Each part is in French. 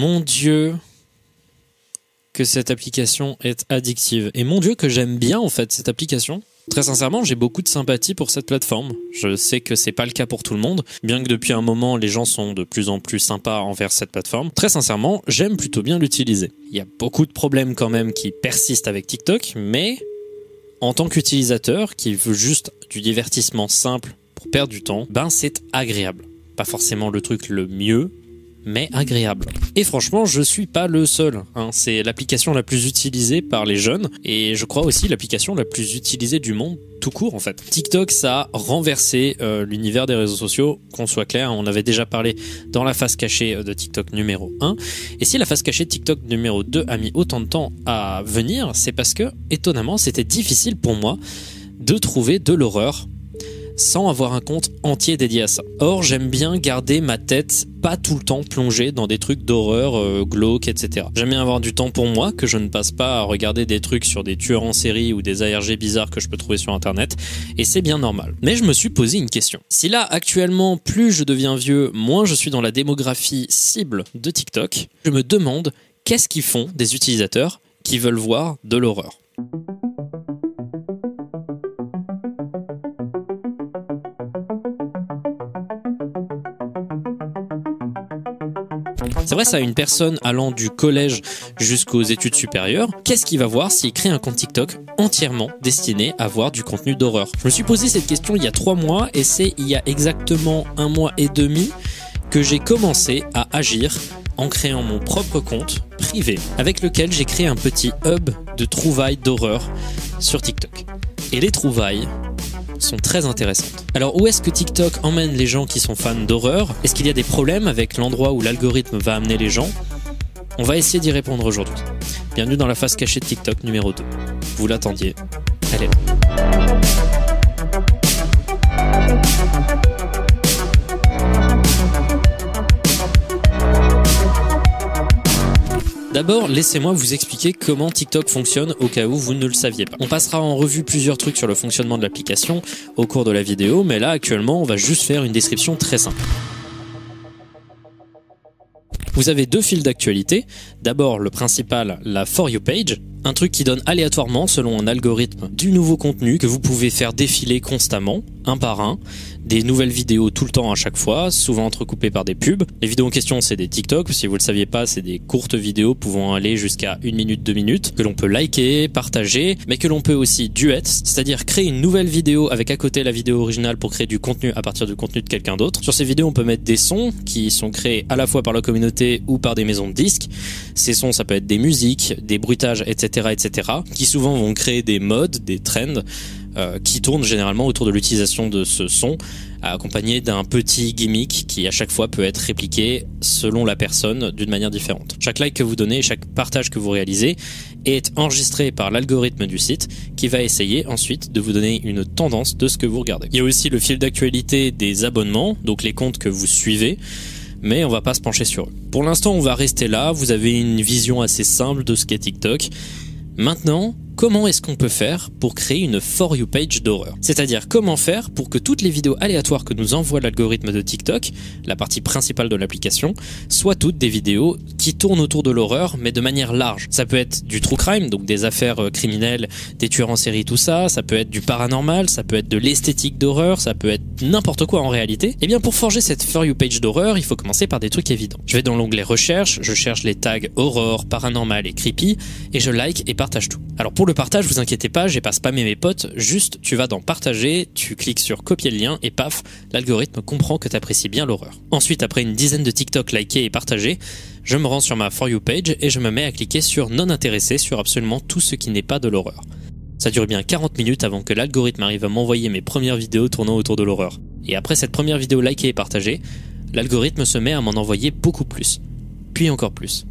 Mon Dieu, que cette application est addictive. Et mon Dieu, que j'aime bien en fait cette application. Très sincèrement, j'ai beaucoup de sympathie pour cette plateforme. Je sais que c'est pas le cas pour tout le monde, bien que depuis un moment les gens sont de plus en plus sympas envers cette plateforme. Très sincèrement, j'aime plutôt bien l'utiliser. Il y a beaucoup de problèmes quand même qui persistent avec TikTok, mais en tant qu'utilisateur qui veut juste du divertissement simple pour perdre du temps, ben c'est agréable. Pas forcément le truc le mieux, mais agréable. Et franchement, je suis pas le seul. Hein. C'est l'application la plus utilisée par les jeunes et je crois aussi l'application la plus utilisée du monde tout court en fait. TikTok, ça a renversé euh, l'univers des réseaux sociaux, qu'on soit clair, on avait déjà parlé dans la face cachée euh, de TikTok numéro 1. Et si la face cachée de TikTok numéro 2 a mis autant de temps à venir, c'est parce que, étonnamment, c'était difficile pour moi de trouver de l'horreur sans avoir un compte entier dédié à ça. Or, j'aime bien garder ma tête pas tout le temps plongée dans des trucs d'horreur, euh, glauques, etc. J'aime bien avoir du temps pour moi, que je ne passe pas à regarder des trucs sur des tueurs en série ou des ARG bizarres que je peux trouver sur internet, et c'est bien normal. Mais je me suis posé une question. Si là, actuellement, plus je deviens vieux, moins je suis dans la démographie cible de TikTok, je me demande qu'est-ce qu'ils font des utilisateurs qui veulent voir de l'horreur. C'est vrai, ça une personne allant du collège jusqu'aux études supérieures. Qu'est-ce qu'il va voir s'il crée un compte TikTok entièrement destiné à voir du contenu d'horreur? Je me suis posé cette question il y a trois mois et c'est il y a exactement un mois et demi que j'ai commencé à agir en créant mon propre compte privé avec lequel j'ai créé un petit hub de trouvailles d'horreur sur TikTok. Et les trouvailles, sont très intéressantes. Alors où est-ce que TikTok emmène les gens qui sont fans d'horreur? Est-ce qu'il y a des problèmes avec l'endroit où l'algorithme va amener les gens? On va essayer d'y répondre aujourd'hui. Bienvenue dans la face cachée de TikTok numéro 2. Vous l'attendiez, elle est là. D'abord, laissez-moi vous expliquer comment TikTok fonctionne au cas où vous ne le saviez pas. On passera en revue plusieurs trucs sur le fonctionnement de l'application au cours de la vidéo, mais là actuellement on va juste faire une description très simple. Vous avez deux fils d'actualité. D'abord le principal, la For You page, un truc qui donne aléatoirement, selon un algorithme, du nouveau contenu que vous pouvez faire défiler constamment, un par un des nouvelles vidéos tout le temps à chaque fois, souvent entrecoupées par des pubs. Les vidéos en question, c'est des TikTok. Si vous le saviez pas, c'est des courtes vidéos pouvant aller jusqu'à une minute, deux minutes, que l'on peut liker, partager, mais que l'on peut aussi duet, c'est-à-dire créer une nouvelle vidéo avec à côté la vidéo originale pour créer du contenu à partir du contenu de quelqu'un d'autre. Sur ces vidéos, on peut mettre des sons qui sont créés à la fois par la communauté ou par des maisons de disques. Ces sons, ça peut être des musiques, des bruitages, etc., etc., qui souvent vont créer des modes, des trends, qui tourne généralement autour de l'utilisation de ce son, accompagné d'un petit gimmick qui à chaque fois peut être répliqué selon la personne d'une manière différente. Chaque like que vous donnez, chaque partage que vous réalisez est enregistré par l'algorithme du site qui va essayer ensuite de vous donner une tendance de ce que vous regardez. Il y a aussi le fil d'actualité des abonnements, donc les comptes que vous suivez mais on va pas se pencher sur eux. Pour l'instant, on va rester là, vous avez une vision assez simple de ce qu'est TikTok. Maintenant, comment est-ce qu'on peut faire pour créer une For You page d'horreur C'est-à-dire comment faire pour que toutes les vidéos aléatoires que nous envoie l'algorithme de TikTok, la partie principale de l'application, soient toutes des vidéos qui tournent autour de l'horreur, mais de manière large. Ça peut être du true crime, donc des affaires euh, criminelles, des tueurs en série, tout ça, ça peut être du paranormal, ça peut être de l'esthétique d'horreur, ça peut être n'importe quoi en réalité. Eh bien pour forger cette For You page d'horreur, il faut commencer par des trucs évidents. Je vais dans l'onglet recherche, je cherche les tags horreur, paranormal et creepy, et je like et partage tout. Alors pour le partage, vous inquiétez pas, j'ai pas mes potes, juste tu vas dans partager, tu cliques sur copier le lien et paf, l'algorithme comprend que tu apprécies bien l'horreur. Ensuite, après une dizaine de TikTok likés et partagés, je me rends sur ma For You page et je me mets à cliquer sur non intéressé sur absolument tout ce qui n'est pas de l'horreur. Ça dure bien 40 minutes avant que l'algorithme arrive à m'envoyer mes premières vidéos tournant autour de l'horreur. Et après cette première vidéo likée et partagée, l'algorithme se met à m'en envoyer beaucoup plus. Puis encore plus.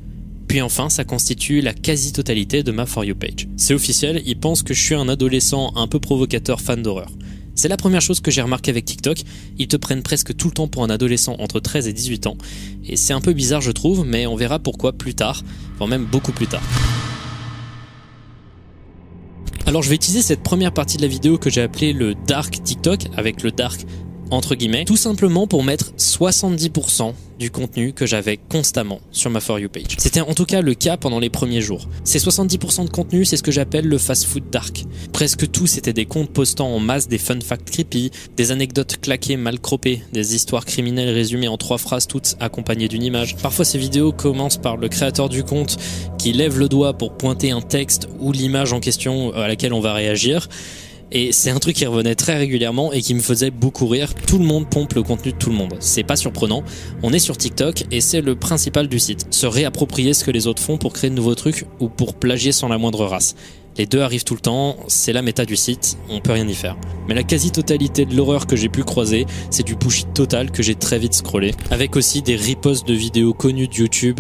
Puis enfin, ça constitue la quasi-totalité de ma For You page. C'est officiel, ils pensent que je suis un adolescent un peu provocateur fan d'horreur. C'est la première chose que j'ai remarqué avec TikTok, ils te prennent presque tout le temps pour un adolescent entre 13 et 18 ans, et c'est un peu bizarre je trouve, mais on verra pourquoi plus tard, voire même beaucoup plus tard. Alors je vais utiliser cette première partie de la vidéo que j'ai appelée le Dark TikTok, avec le Dark entre guillemets, tout simplement pour mettre 70% du contenu que j'avais constamment sur ma For You page. C'était en tout cas le cas pendant les premiers jours. Ces 70% de contenu, c'est ce que j'appelle le fast-food dark. Presque tout, c'était des comptes postant en masse des fun facts creepy, des anecdotes claquées mal croppées, des histoires criminelles résumées en trois phrases toutes accompagnées d'une image. Parfois, ces vidéos commencent par le créateur du compte qui lève le doigt pour pointer un texte ou l'image en question à laquelle on va réagir. Et c'est un truc qui revenait très régulièrement et qui me faisait beaucoup rire. Tout le monde pompe le contenu de tout le monde. C'est pas surprenant. On est sur TikTok et c'est le principal du site. Se réapproprier ce que les autres font pour créer de nouveaux trucs ou pour plagier sans la moindre race. Les deux arrivent tout le temps, c'est la méta du site, on peut rien y faire. Mais la quasi-totalité de l'horreur que j'ai pu croiser, c'est du bullshit total que j'ai très vite scrollé. Avec aussi des ripostes de vidéos connues de YouTube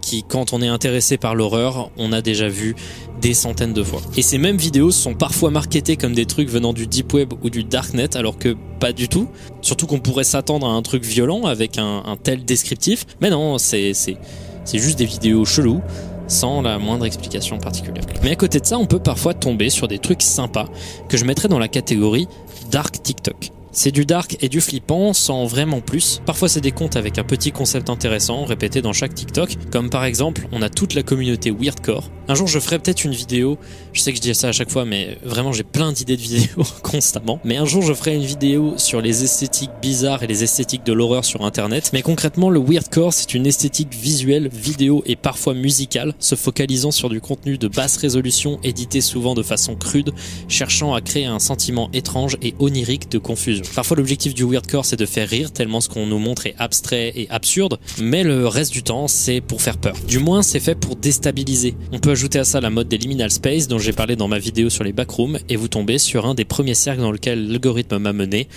qui, quand on est intéressé par l'horreur, on a déjà vu des centaines de fois. Et ces mêmes vidéos sont parfois marketées comme des trucs venant du deep web ou du darknet, alors que pas du tout. Surtout qu'on pourrait s'attendre à un truc violent avec un, tel descriptif. Mais non, c'est c'est juste des vidéos cheloues sans la moindre explication particulière. Mais à côté de ça, on peut parfois tomber sur des trucs sympas que je mettrais dans la catégorie Dark TikTok. C'est du dark et du flippant sans vraiment plus. Parfois c'est des comptes avec un petit concept intéressant répété dans chaque TikTok, comme par exemple on a toute la communauté Weirdcore. Un jour je ferai peut-être une vidéo, je sais que je dis ça à chaque fois mais vraiment j'ai plein d'idées de vidéos constamment, mais un jour je ferai une vidéo sur les esthétiques bizarres et les esthétiques de l'horreur sur internet, mais concrètement le Weirdcore c'est une esthétique visuelle, vidéo et parfois musicale, se focalisant sur du contenu de basse résolution édité souvent de façon crude, cherchant à créer un sentiment étrange et onirique de confusion. Parfois l'objectif du weirdcore c'est de faire rire tellement ce qu'on nous montre est abstrait et absurde, mais le reste du temps c'est pour faire peur. Du moins c'est fait pour déstabiliser. On peut ajouter à ça la mode des liminal space dont j'ai parlé dans ma vidéo sur les backrooms et vous tombez sur un des premiers cercles dans lequel l'algorithme m'a mené,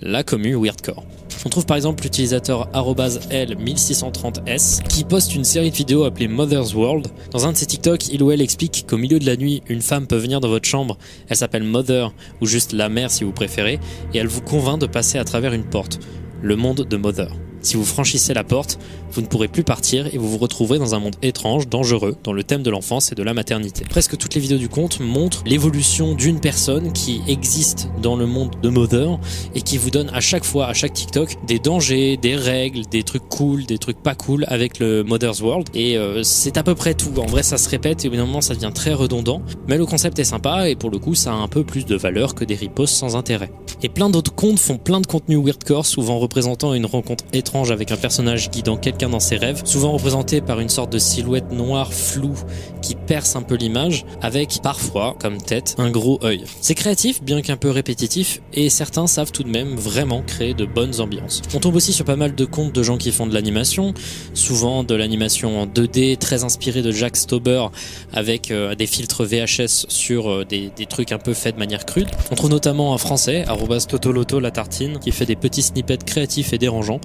la commune weirdcore. On trouve par exemple l'utilisateur L1630S qui poste une série de vidéos appelée Mother's World. Dans un de ses TikTok, il ou elle explique qu'au milieu de la nuit, une femme peut venir dans votre chambre, elle s'appelle Mother ou juste la mère si vous préférez, et elle vous convainc de passer à travers une porte, le monde de Mother. Si vous franchissez la porte, vous ne pourrez plus partir et vous vous retrouverez dans un monde étrange, dangereux, dans le thème de l'enfance et de la maternité. Presque toutes les vidéos du conte montrent l'évolution d'une personne qui existe dans le monde de Mother et qui vous donne à chaque fois, à chaque TikTok, des dangers, des règles, des trucs cool, des trucs pas cool avec le Mother's World. Et euh, c'est à peu près tout. En vrai, ça se répète et au bout d'un moment, ça devient très redondant. Mais le concept est sympa et pour le coup, ça a un peu plus de valeur que des ripostes sans intérêt. Et plein d'autres comptes font plein de contenu weirdcore, souvent représentant une rencontre étrange avec un personnage guidant quelqu'un dans ses rêves, souvent représenté par une sorte de silhouette noire floue qui perce un peu l'image, avec parfois, comme tête, un gros œil. C'est créatif, bien qu'un peu répétitif, et certains savent tout de même vraiment créer de bonnes ambiances. On tombe aussi sur pas mal de comptes de gens qui font de l'animation, souvent de l'animation en 2D, très inspiré de Jack Stauber, avec euh, des filtres VHS sur euh, des, trucs un peu faits de manière crude. On trouve notamment un français, Totoloto la tartine, qui fait des petits snippets créatifs et dérangeants,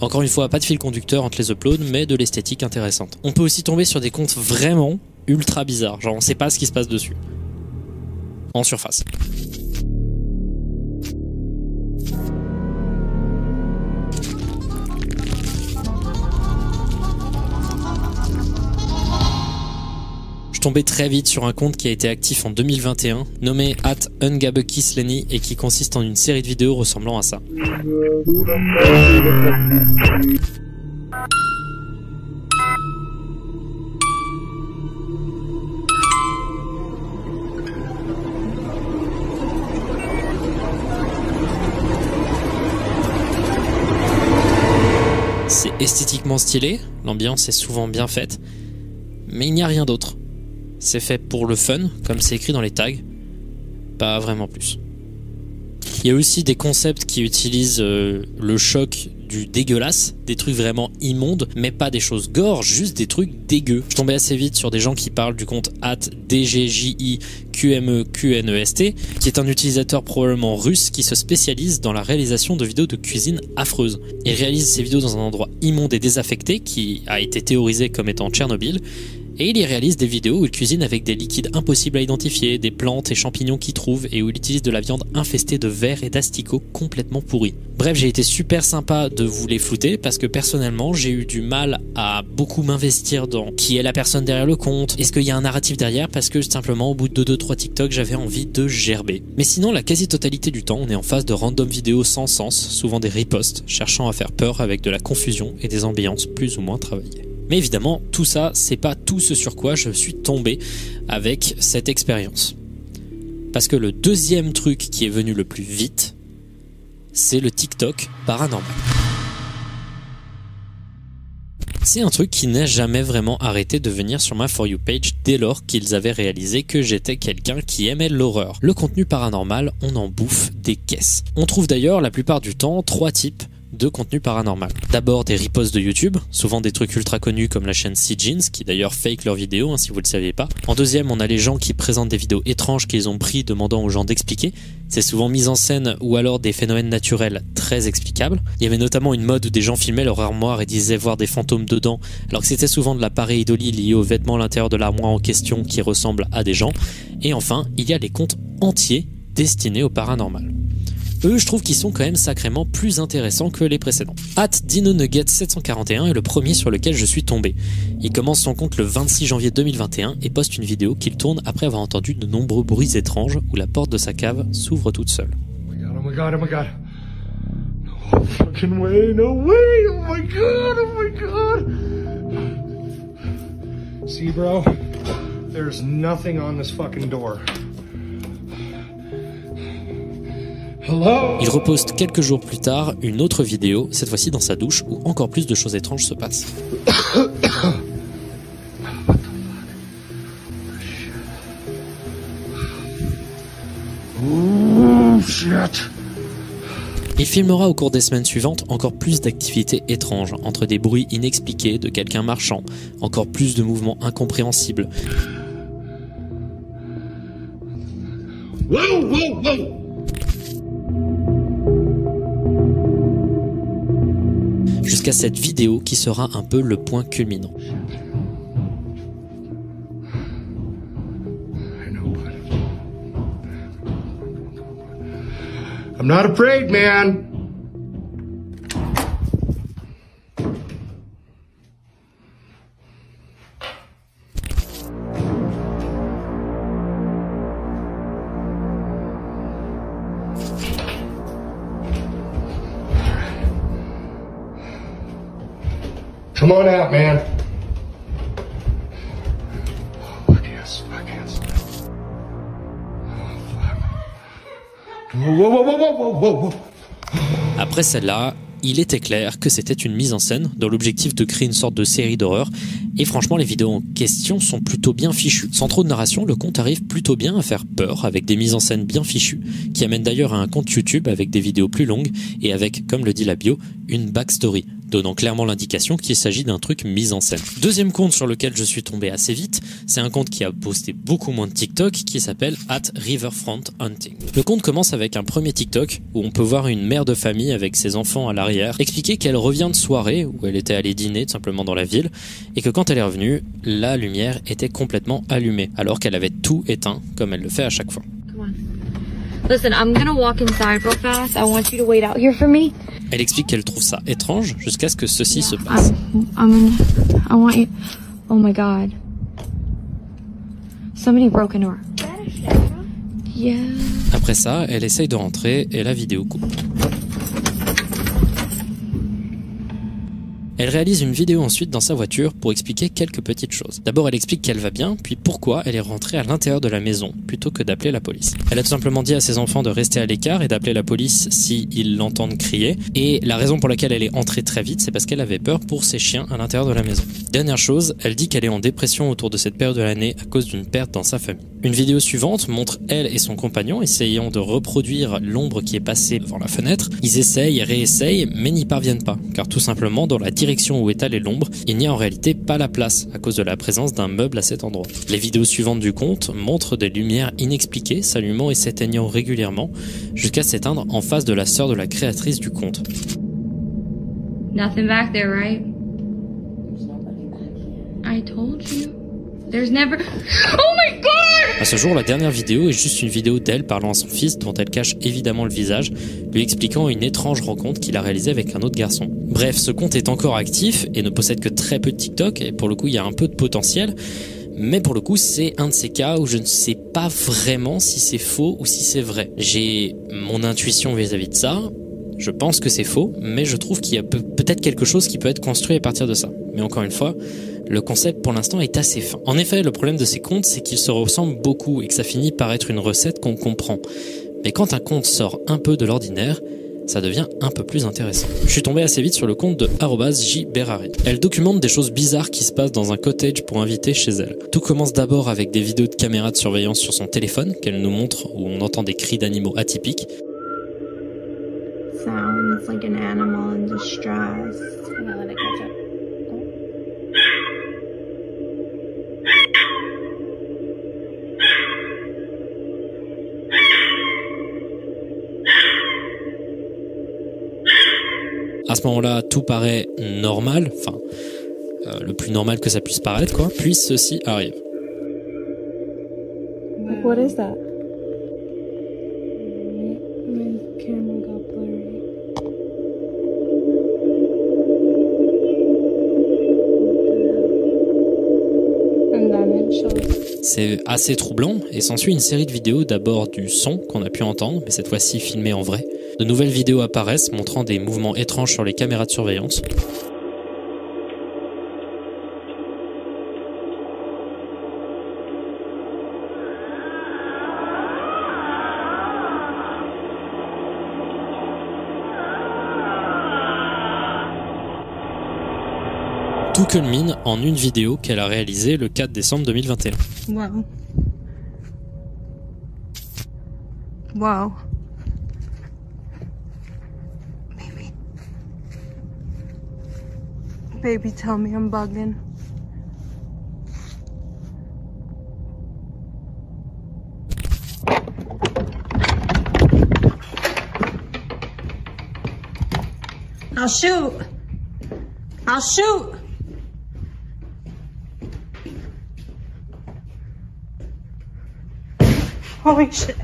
encore une fois, pas de fil conducteur entre les uploads, mais de l'esthétique intéressante. On peut aussi tomber sur des comptes vraiment ultra bizarres, genre on sait pas ce qui se passe dessus. En surface. Je tombais très vite sur un compte qui a été actif en 2021, nommé at Lenny et qui consiste en une série de vidéos ressemblant à ça. C'est esthétiquement stylé, l'ambiance est souvent bien faite, mais il n'y a rien d'autre. C'est fait pour le fun, comme c'est écrit dans les tags. Pas vraiment plus. Il y a aussi des concepts qui utilisent euh, le choc du dégueulasse, des trucs vraiment immondes, mais pas des choses gore, juste des trucs dégueux. Je tombais assez vite sur des gens qui parlent du compte at DGJIQMEQNEST, qui est un utilisateur probablement russe qui se spécialise dans la réalisation de vidéos de cuisine affreuses. Il réalise ses vidéos dans un endroit immonde et désaffecté qui a été théorisé comme étant Tchernobyl, Et il y réalise des vidéos où il cuisine avec des liquides impossibles à identifier, des plantes et champignons qu'il trouve et où il utilise de la viande infestée de vers et d'asticots complètement pourris. Bref, j'ai été super sympa de vous les flouter parce que personnellement, j'ai eu du mal à beaucoup m'investir dans qui est la personne derrière le compte, est-ce qu'il y a un narratif derrière parce que simplement au bout de 2-3 TikTok, j'avais envie de gerber. Mais sinon, la quasi-totalité du temps, on est en face de random vidéos sans sens, souvent des ripostes, cherchant à faire peur avec de la confusion et des ambiances plus ou moins travaillées. Mais évidemment, tout ça, c'est pas tout ce sur quoi je suis tombé avec cette expérience. Parce que le deuxième truc qui est venu le plus vite, c'est le TikTok paranormal. C'est un truc qui n'a jamais vraiment arrêté de venir sur ma For You page dès lors qu'ils avaient réalisé que j'étais quelqu'un qui aimait l'horreur. Le contenu paranormal, on en bouffe des caisses. On trouve d'ailleurs la plupart du temps trois types de contenu paranormal. D'abord des ripostes de YouTube, souvent des trucs ultra connus comme la chaîne Jeans, qui d'ailleurs fake leurs vidéos hein, si vous le savez pas. En deuxième, on a les gens qui présentent des vidéos étranges qu'ils ont pris demandant aux gens d'expliquer. C'est souvent mis en scène ou alors des phénomènes naturels très explicables. Il y avait notamment une mode où des gens filmaient leur armoire et disaient voir des fantômes dedans, alors que c'était souvent de la pareidolie liée aux vêtements à l'intérieur de l'armoire en question qui ressemble à des gens. Et enfin, il y a les comptes entiers destinés au paranormal eux, je trouve qu'ils sont quand même sacrément plus intéressants que les précédents. At Dino Nugget 741 est le premier sur lequel je suis tombé. Il commence son compte le 26 janvier 2021 et poste une vidéo qu'il tourne après avoir entendu de nombreux bruits étranges où la porte de sa cave s'ouvre toute seule. Bro, there's nothing on this fucking door. Il reposte quelques jours plus tard une autre vidéo, cette fois-ci dans sa douche, où encore plus de choses étranges se passent. Il filmera au cours des semaines suivantes encore plus d'activités étranges, entre des bruits inexpliqués de quelqu'un marchant, encore plus de mouvements incompréhensibles. Jusqu'à cette vidéo qui sera un peu le point culminant. I'm not afraid, man. Out, man. Oh, yes, yes. Whoa, whoa, whoa, whoa, whoa, whoa. Après celle-là, il était clair que c'était une mise en scène dans l'objectif de créer une sorte de série d'horreur. Et franchement, les vidéos en question sont plutôt bien fichues. Sans trop de narration, le compte arrive plutôt bien à faire peur avec des mises en scène bien fichues, qui amènent d'ailleurs à un compte YouTube avec des vidéos plus longues et avec, comme le dit la bio, une backstory donnant clairement l'indication qu'il s'agit d'un truc mis en scène. Deuxième compte sur lequel je suis tombé assez vite, c'est un compte qui a posté beaucoup moins de TikTok qui s'appelle at Riverfront Hunting. Le compte commence avec un premier TikTok où on peut voir une mère de famille avec ses enfants à l'arrière expliquer qu'elle revient de soirée où elle était allée dîner tout simplement dans la ville et que quand elle est revenue, la lumière était complètement allumée alors qu'elle avait tout éteint comme elle le fait à chaque fois. Listen, I'm gonna walk inside real fast. I want you to wait out here for me. Elle explique qu'elle trouve ça étrange jusqu'à ce que ceci se passe. I'm, I'm I want you. Oh my god. Somebody broke into her. Yeah. Après ça, elle essaye de rentrer et la vidéo coupe. Elle réalise une vidéo ensuite dans sa voiture pour expliquer quelques petites choses. D'abord, elle explique qu'elle va bien, puis pourquoi elle est rentrée à l'intérieur de la maison plutôt que d'appeler la police. Elle a tout simplement dit à ses enfants de rester à l'écart et d'appeler la police si ils l'entendent crier. Et la raison pour laquelle elle est entrée très vite, c'est parce qu'elle avait peur pour ses chiens à l'intérieur de la maison. Dernière chose, elle dit qu'elle est en dépression autour de cette période de l'année à cause d'une perte dans sa famille. Une vidéo suivante montre elle et son compagnon essayant de reproduire l'ombre qui est passée devant la fenêtre. Ils essayent réessayent, mais n'y parviennent pas, car tout simplement dans la direction où est allée l'ombre, il n'y a en réalité pas la place à cause de la présence d'un meuble à cet endroit. Les vidéos suivantes du compte montrent des lumières inexpliquées s'allumant et s'éteignant régulièrement jusqu'à s'éteindre en face de la sœur de la créatrice du compte. Nothing back there, right? I told you. There's never. Oh! À ce jour, la dernière vidéo est juste une vidéo d'elle parlant à son fils, dont elle cache évidemment le visage, lui expliquant une étrange rencontre qu'il a réalisée avec un autre garçon. Bref, ce compte est encore actif et ne possède que très peu de TikTok, et pour le coup, il y a un peu de potentiel. Mais pour le coup, c'est un de ces cas où je ne sais pas vraiment si c'est faux ou si c'est vrai. J'ai mon intuition vis-à-vis de ça. Je pense que c'est faux, mais je trouve qu'il y a peut-être quelque chose qui peut être construit à partir de ça. Mais encore une fois, le concept pour l'instant est assez fin. En effet, le problème de ces comptes, c'est qu'ils se ressemblent beaucoup et que ça finit par être une recette qu'on comprend. Mais quand un compte sort un peu de l'ordinaire, ça devient un peu plus intéressant. Je suis tombé assez vite sur le compte de @jberrari. Elle documente des choses bizarres qui se passent dans un cottage pour inviter chez elle. Tout commence d'abord avec des vidéos de caméras de surveillance sur son téléphone qu'elle nous montre où on entend des cris d'animaux atypiques. Sounds like an animal in distress. À ce moment-là, tout paraît normal, enfin, euh, le plus normal que ça puisse paraître, quoi. Puis ceci arrive. What is that? C'est assez troublant et s'ensuit une série de vidéos, d'abord du son qu'on a pu entendre, mais cette fois-ci filmé en vrai. De nouvelles vidéos apparaissent montrant des mouvements étranges sur les caméras de surveillance. Tout culmine en une vidéo qu'elle a réalisée le 4 décembre 2021. Wow. Wow. Baby, tell me I'm bugging. I'll shoot. I'll shoot. Holy shit.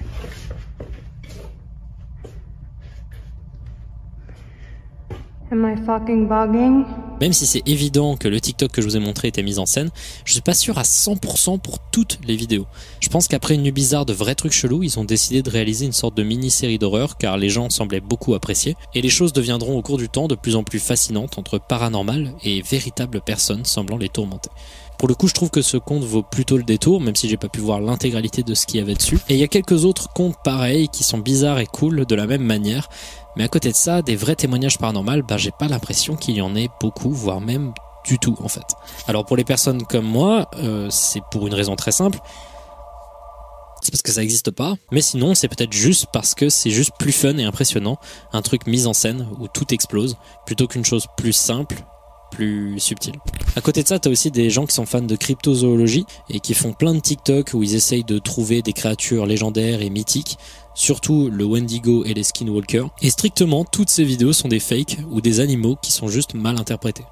Am I fucking bugging? Même si c'est évident que le TikTok que je vous ai montré était mis en scène, je suis pas sûr à 100% pour toutes les vidéos. Je pense qu'après une nuit bizarre de vrais trucs chelous, ils ont décidé de réaliser une sorte de mini-série d'horreur car les gens semblaient beaucoup apprécier et les choses deviendront au cours du temps de plus en plus fascinantes entre paranormal et véritables personnes semblant les tourmenter. Pour le coup, je trouve que ce compte vaut plutôt le détour, même si j'ai pas pu voir l'intégralité de ce qu'il y avait dessus. Et il y a quelques autres comptes pareils qui sont bizarres et cool de la même manière. Mais à côté de ça, des vrais témoignages paranormaux, bah j'ai pas l'impression qu'il y en ait beaucoup, voire même du tout en fait. Alors pour les personnes comme moi, euh, c'est pour une raison très simple. C'est parce que ça n'existe pas, mais sinon c'est peut-être juste parce que c'est juste plus fun et impressionnant, un truc mis en scène où tout explose, plutôt qu'une chose plus simple, plus subtile. À côté de ça, t'as aussi des gens qui sont fans de cryptozoologie et qui font plein de TikTok où ils essayent de trouver des créatures légendaires et mythiques, surtout le Wendigo et les Skinwalkers. Et strictement, toutes ces vidéos sont des fakes ou des animaux qui sont juste mal interprétés.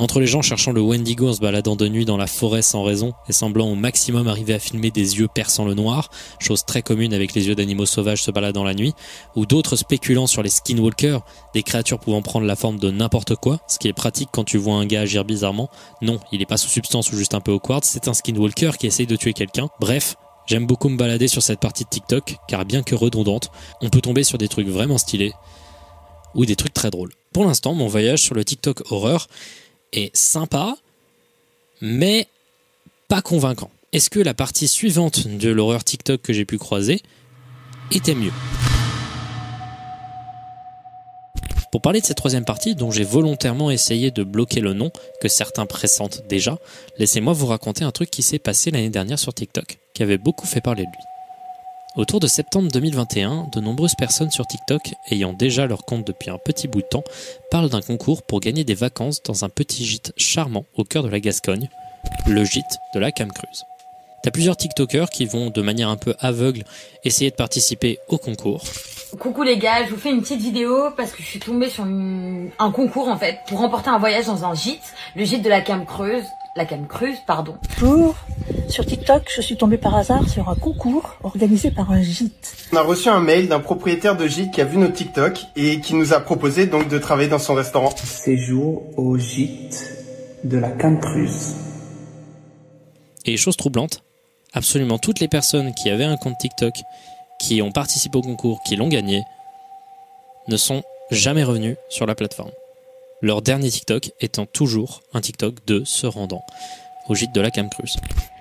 Entre les gens cherchant le Wendigo en se baladant de nuit dans la forêt sans raison et semblant au maximum arriver à filmer des yeux perçant le noir, chose très commune avec les yeux d'animaux sauvages se baladant la nuit, ou d'autres spéculant sur les skinwalkers, des créatures pouvant prendre la forme de n'importe quoi, ce qui est pratique quand tu vois un gars agir bizarrement. Non, il est pas sous substance ou juste un peu awkward, c'est un skinwalker qui essaye de tuer quelqu'un. Bref, J'aime beaucoup me balader sur cette partie de TikTok, car bien que redondante, on peut tomber sur des trucs vraiment stylés, ou des trucs très drôles. Pour l'instant, mon voyage sur le TikTok horreur est sympa, mais pas convaincant. Est-ce que la partie suivante de l'horreur TikTok que j'ai pu croiser était mieux? Pour parler de cette troisième partie, dont j'ai volontairement essayé de bloquer le nom, que certains pressentent déjà, laissez-moi vous raconter un truc qui s'est passé l'année dernière sur TikTok, qui avait beaucoup fait parler de lui. Autour de septembre 2021, de nombreuses personnes sur TikTok, ayant déjà leur compte depuis un petit bout de temps, parlent d'un concours pour gagner des vacances dans un petit gîte charmant au cœur de la Gascogne, le gîte de la Cam Creuse. T'as plusieurs TikTokers qui vont, de manière un peu aveugle, essayer de participer au concours. Coucou les gars, je vous fais une petite vidéo parce que je suis tombée sur un concours en fait pour remporter un voyage dans un gîte, le gîte de la Cam Creuse, la Cam Creuse, pardon. Pour Sur TikTok, je suis tombée par hasard sur un concours organisé par un gîte. On a reçu un mail d'un propriétaire de gîte qui a vu nos TikTok et qui nous a proposé donc de travailler dans son restaurant. Séjour au gîte de la Cancruse. Et chose troublante, absolument toutes les personnes qui avaient un compte TikTok, qui ont participé au concours, qui l'ont gagné, ne sont jamais revenus sur la plateforme. Leur dernier TikTok étant toujours un TikTok de se rendant au gîte de la Camcruz.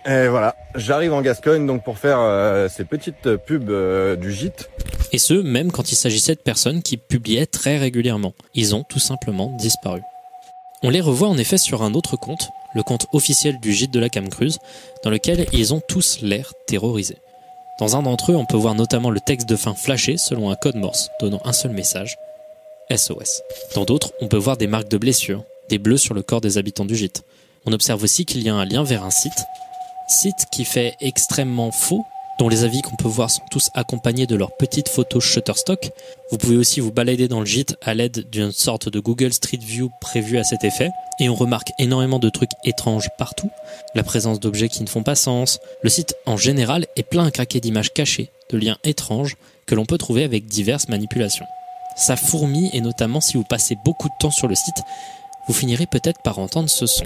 Et voilà, j'arrive en Gascogne donc pour faire euh, ces petites pubs euh, du gîte. Et ce, même quand il s'agissait de personnes qui publiaient très régulièrement. Ils ont tout simplement disparu. On les revoit en effet sur un autre compte, le compte officiel du gîte de la Camcruz, dans lequel ils ont tous l'air terrorisés. Dans un d'entre eux, on peut voir notamment le texte de fin flashé selon un code morse, donnant un seul message SOS. Dans d'autres, on peut voir des marques de blessures, des bleus sur le corps des habitants du gîte. On observe aussi qu'il y a un lien vers un site, site qui fait extrêmement faux, dont les avis qu'on peut voir sont tous accompagnés de leurs petites photos Shutterstock. Vous pouvez aussi vous balader dans le gîte à l'aide d'une sorte de Google Street View prévu à cet effet, et on remarque énormément de trucs étranges partout, la présence d'objets qui ne font pas sens. Le site en général est plein à craquer d'images cachées, de liens étranges que l'on peut trouver avec diverses manipulations. Ça fourmille et notamment si vous passez beaucoup de temps sur le site, vous finirez peut-être par entendre ce son.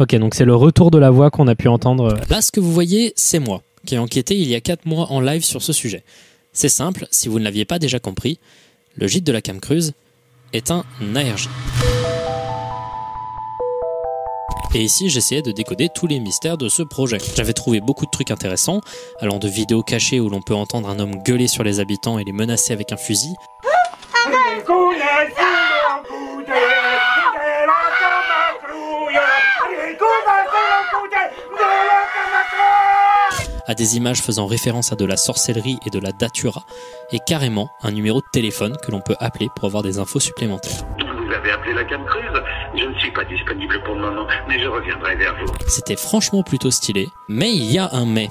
Ok, donc c'est le retour de la voix qu'on a pu entendre. Là, ce que vous voyez, c'est moi, qui ai enquêté il y a 4 mois en live sur ce sujet. C'est simple, si vous ne l'aviez pas déjà compris, le gîte de la Camcruz est un ARG. Et ici, j'essayais de décoder tous les mystères de ce projet. J'avais trouvé beaucoup de trucs intéressants, allant de vidéos cachées où l'on peut entendre un homme gueuler sur les habitants et les menacer avec un fusil, à des images faisant référence à de la sorcellerie et de la datura, et carrément un numéro de téléphone que l'on peut appeler pour avoir des infos supplémentaires. C'était franchement plutôt stylé, mais il y a un mais,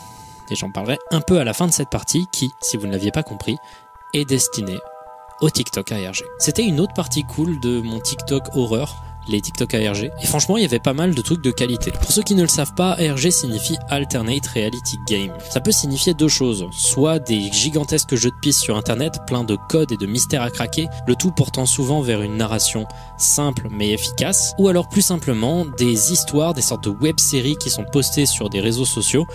et j'en parlerai un peu à la fin de cette partie qui, si vous ne l'aviez pas compris, est destiné au TikTok ARG. C'était une autre partie cool de mon TikTok horreur les TikTok ARG. Et franchement, il y avait pas mal de trucs de qualité. Pour ceux qui ne le savent pas, ARG signifie Alternate Reality Game. Ça peut signifier deux choses. Soit des gigantesques jeux de pistes sur internet, plein de codes et de mystères à craquer, le tout portant souvent vers une narration simple mais efficace, ou alors plus simplement des histoires, des sortes de web-séries qui sont postées sur des réseaux sociaux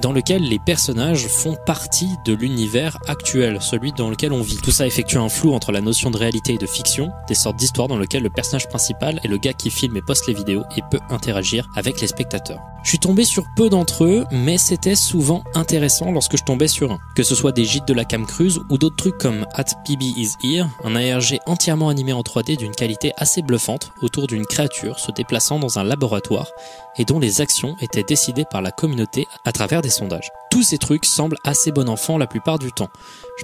dans lequel les personnages font partie de l'univers actuel, celui dans lequel on vit. Tout ça effectue un flou entre la notion de réalité et de fiction, des sortes d'histoires dans lesquelles le personnage principal est le gars qui filme et poste les vidéos et peut interagir avec les spectateurs. Je suis tombé sur peu d'entre eux, mais c'était souvent intéressant lorsque je tombais sur un. Que ce soit des gîtes de la Cam Cruise ou d'autres trucs comme At PB Is Here, un ARG entièrement animé en 3D d'une qualité assez bluffante autour d'une créature se déplaçant dans un laboratoire et dont les actions étaient décidées par la communauté à travers des sondages. Tous ces trucs semblent assez bon enfant la plupart du temps.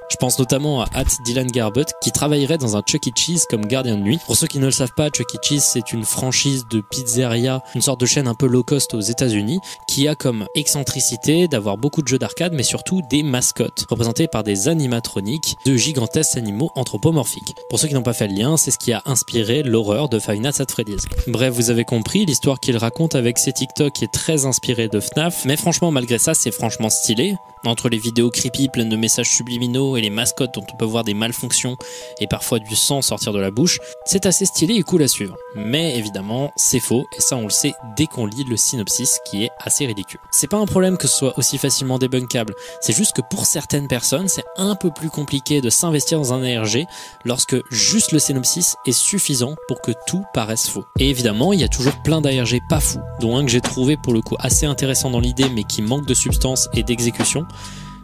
Je pense notamment à At Dylan Garbett qui travaillerait dans un Chuck E. Cheese comme gardien de nuit. Pour ceux qui ne le savent pas, Chuck E. Cheese c'est une franchise de pizzeria, une sorte de chaîne un peu low cost aux États-Unis qui a comme excentricité d'avoir beaucoup de jeux d'arcade mais surtout des mascottes représentés par des animatroniques de gigantesques animaux anthropomorphiques. Pour ceux qui n'ont pas fait le lien, c'est ce qui a inspiré l'horreur de Five Nights at Freddy's. Bref, vous avez compris, l'histoire qu'il raconte avec ses TikTok est très inspirée de FNAF, mais franchement malgré ça c'est franchement stylé. Entre les vidéos creepy pleines de messages subliminaux et les mascottes dont on peut voir des malfonctions et parfois du sang sortir de la bouche, c'est assez stylé et cool à suivre. Mais évidemment, c'est faux, et ça on le sait dès qu'on lit le synopsis qui est assez ridicule. C'est pas un problème que ce soit aussi facilement débunkable, c'est juste que pour certaines personnes, c'est un peu plus compliqué de s'investir dans un ARG lorsque juste le synopsis est suffisant pour que tout paraisse faux. Et évidemment, il y a toujours plein d'ARG pas fous, dont un que j'ai trouvé pour le coup assez intéressant dans l'idée mais qui manque de substance et d'exécution.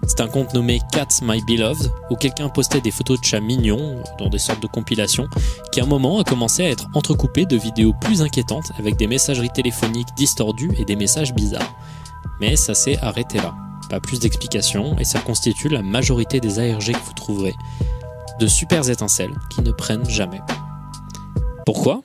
C'est un compte nommé Cats My Beloved, où quelqu'un postait des photos de chats mignons dans des sortes de compilations, qui à un moment a commencé à être entrecoupé de vidéos plus inquiétantes avec des messageries téléphoniques distordues et des messages bizarres. Mais ça s'est arrêté là. Pas plus d'explications, et ça constitue la majorité des ARG que vous trouverez. De super étincelles qui ne prennent jamais. Pourquoi?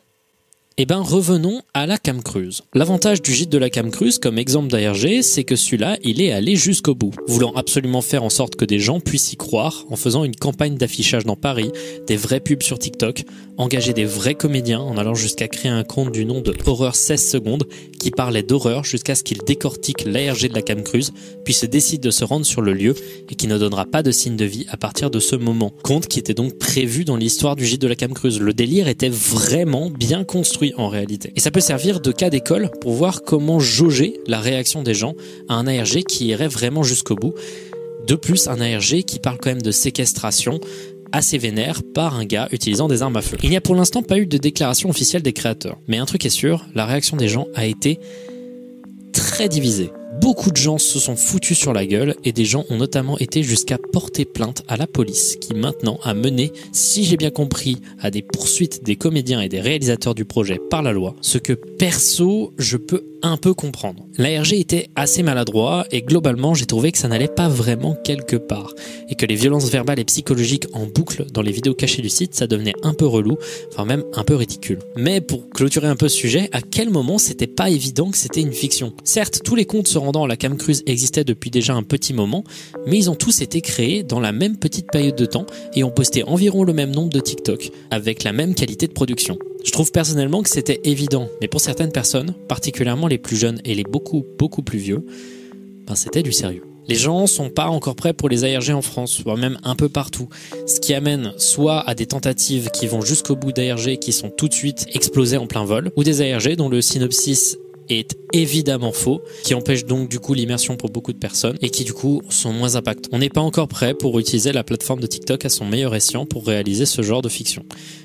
Eh ben revenons à la Cam Cruise. L'avantage du gîte de la Cam Cruise comme exemple d'ARG, c'est que celui-là, il est allé jusqu'au bout, voulant absolument faire en sorte que des gens puissent y croire en faisant une campagne d'affichage dans Paris, des vrais pubs sur TikTok, engager des vrais comédiens en allant jusqu'à créer un compte du nom de Horreur 16 secondes qui parlait d'horreur jusqu'à ce qu'il décortique l'ARG de la Cam Cruise, puis se décide de se rendre sur le lieu et qui ne donnera pas de signe de vie à partir de ce moment. Compte qui était donc prévu dans l'histoire du gîte de la Cam Cruise. Le délire était vraiment bien construit en réalité. Et ça peut servir de cas d'école pour voir comment jauger la réaction des gens à un ARG qui irait vraiment jusqu'au bout. De plus, un ARG qui parle quand même de séquestration assez vénère par un gars utilisant des armes à feu. Il n'y a pour l'instant pas eu de déclaration officielle des créateurs. Mais un truc est sûr, la réaction des gens a été très divisée. Beaucoup de gens se sont foutus sur la gueule et des gens ont notamment été jusqu'à porter plainte à la police qui maintenant a mené, si j'ai bien compris, à des poursuites des comédiens et des réalisateurs du projet par la loi, ce que perso je peux un peu comprendre. L'ARG était assez maladroit et globalement j'ai trouvé que ça n'allait pas vraiment quelque part et que les violences verbales et psychologiques en boucle dans les vidéos cachées du site ça devenait un peu relou, enfin même un peu ridicule. Mais pour clôturer un peu ce sujet, à quel moment c'était pas évident que c'était une fiction? Certes, tous les comptes se rendant la Cam Cruise existaient depuis déjà un petit moment, mais ils ont tous été créés dans la même petite période de temps et ont posté environ le même nombre de TikTok, avec la même qualité de production. Je trouve personnellement que c'était évident, mais pour certaines personnes, particulièrement les plus jeunes et les beaucoup beaucoup plus vieux, ben c'était du sérieux. Les gens sont pas encore prêts pour les ARG en France, voire même un peu partout. Ce qui amène soit à des tentatives qui vont jusqu'au bout d'ARG qui sont tout de suite explosées en plein vol, ou des ARG dont le synopsis est évidemment faux, qui empêche donc du coup l'immersion pour beaucoup de personnes et qui du coup sont moins impactants. On n'est pas encore prêt pour utiliser la plateforme de TikTok à son meilleur escient pour réaliser ce genre de fiction.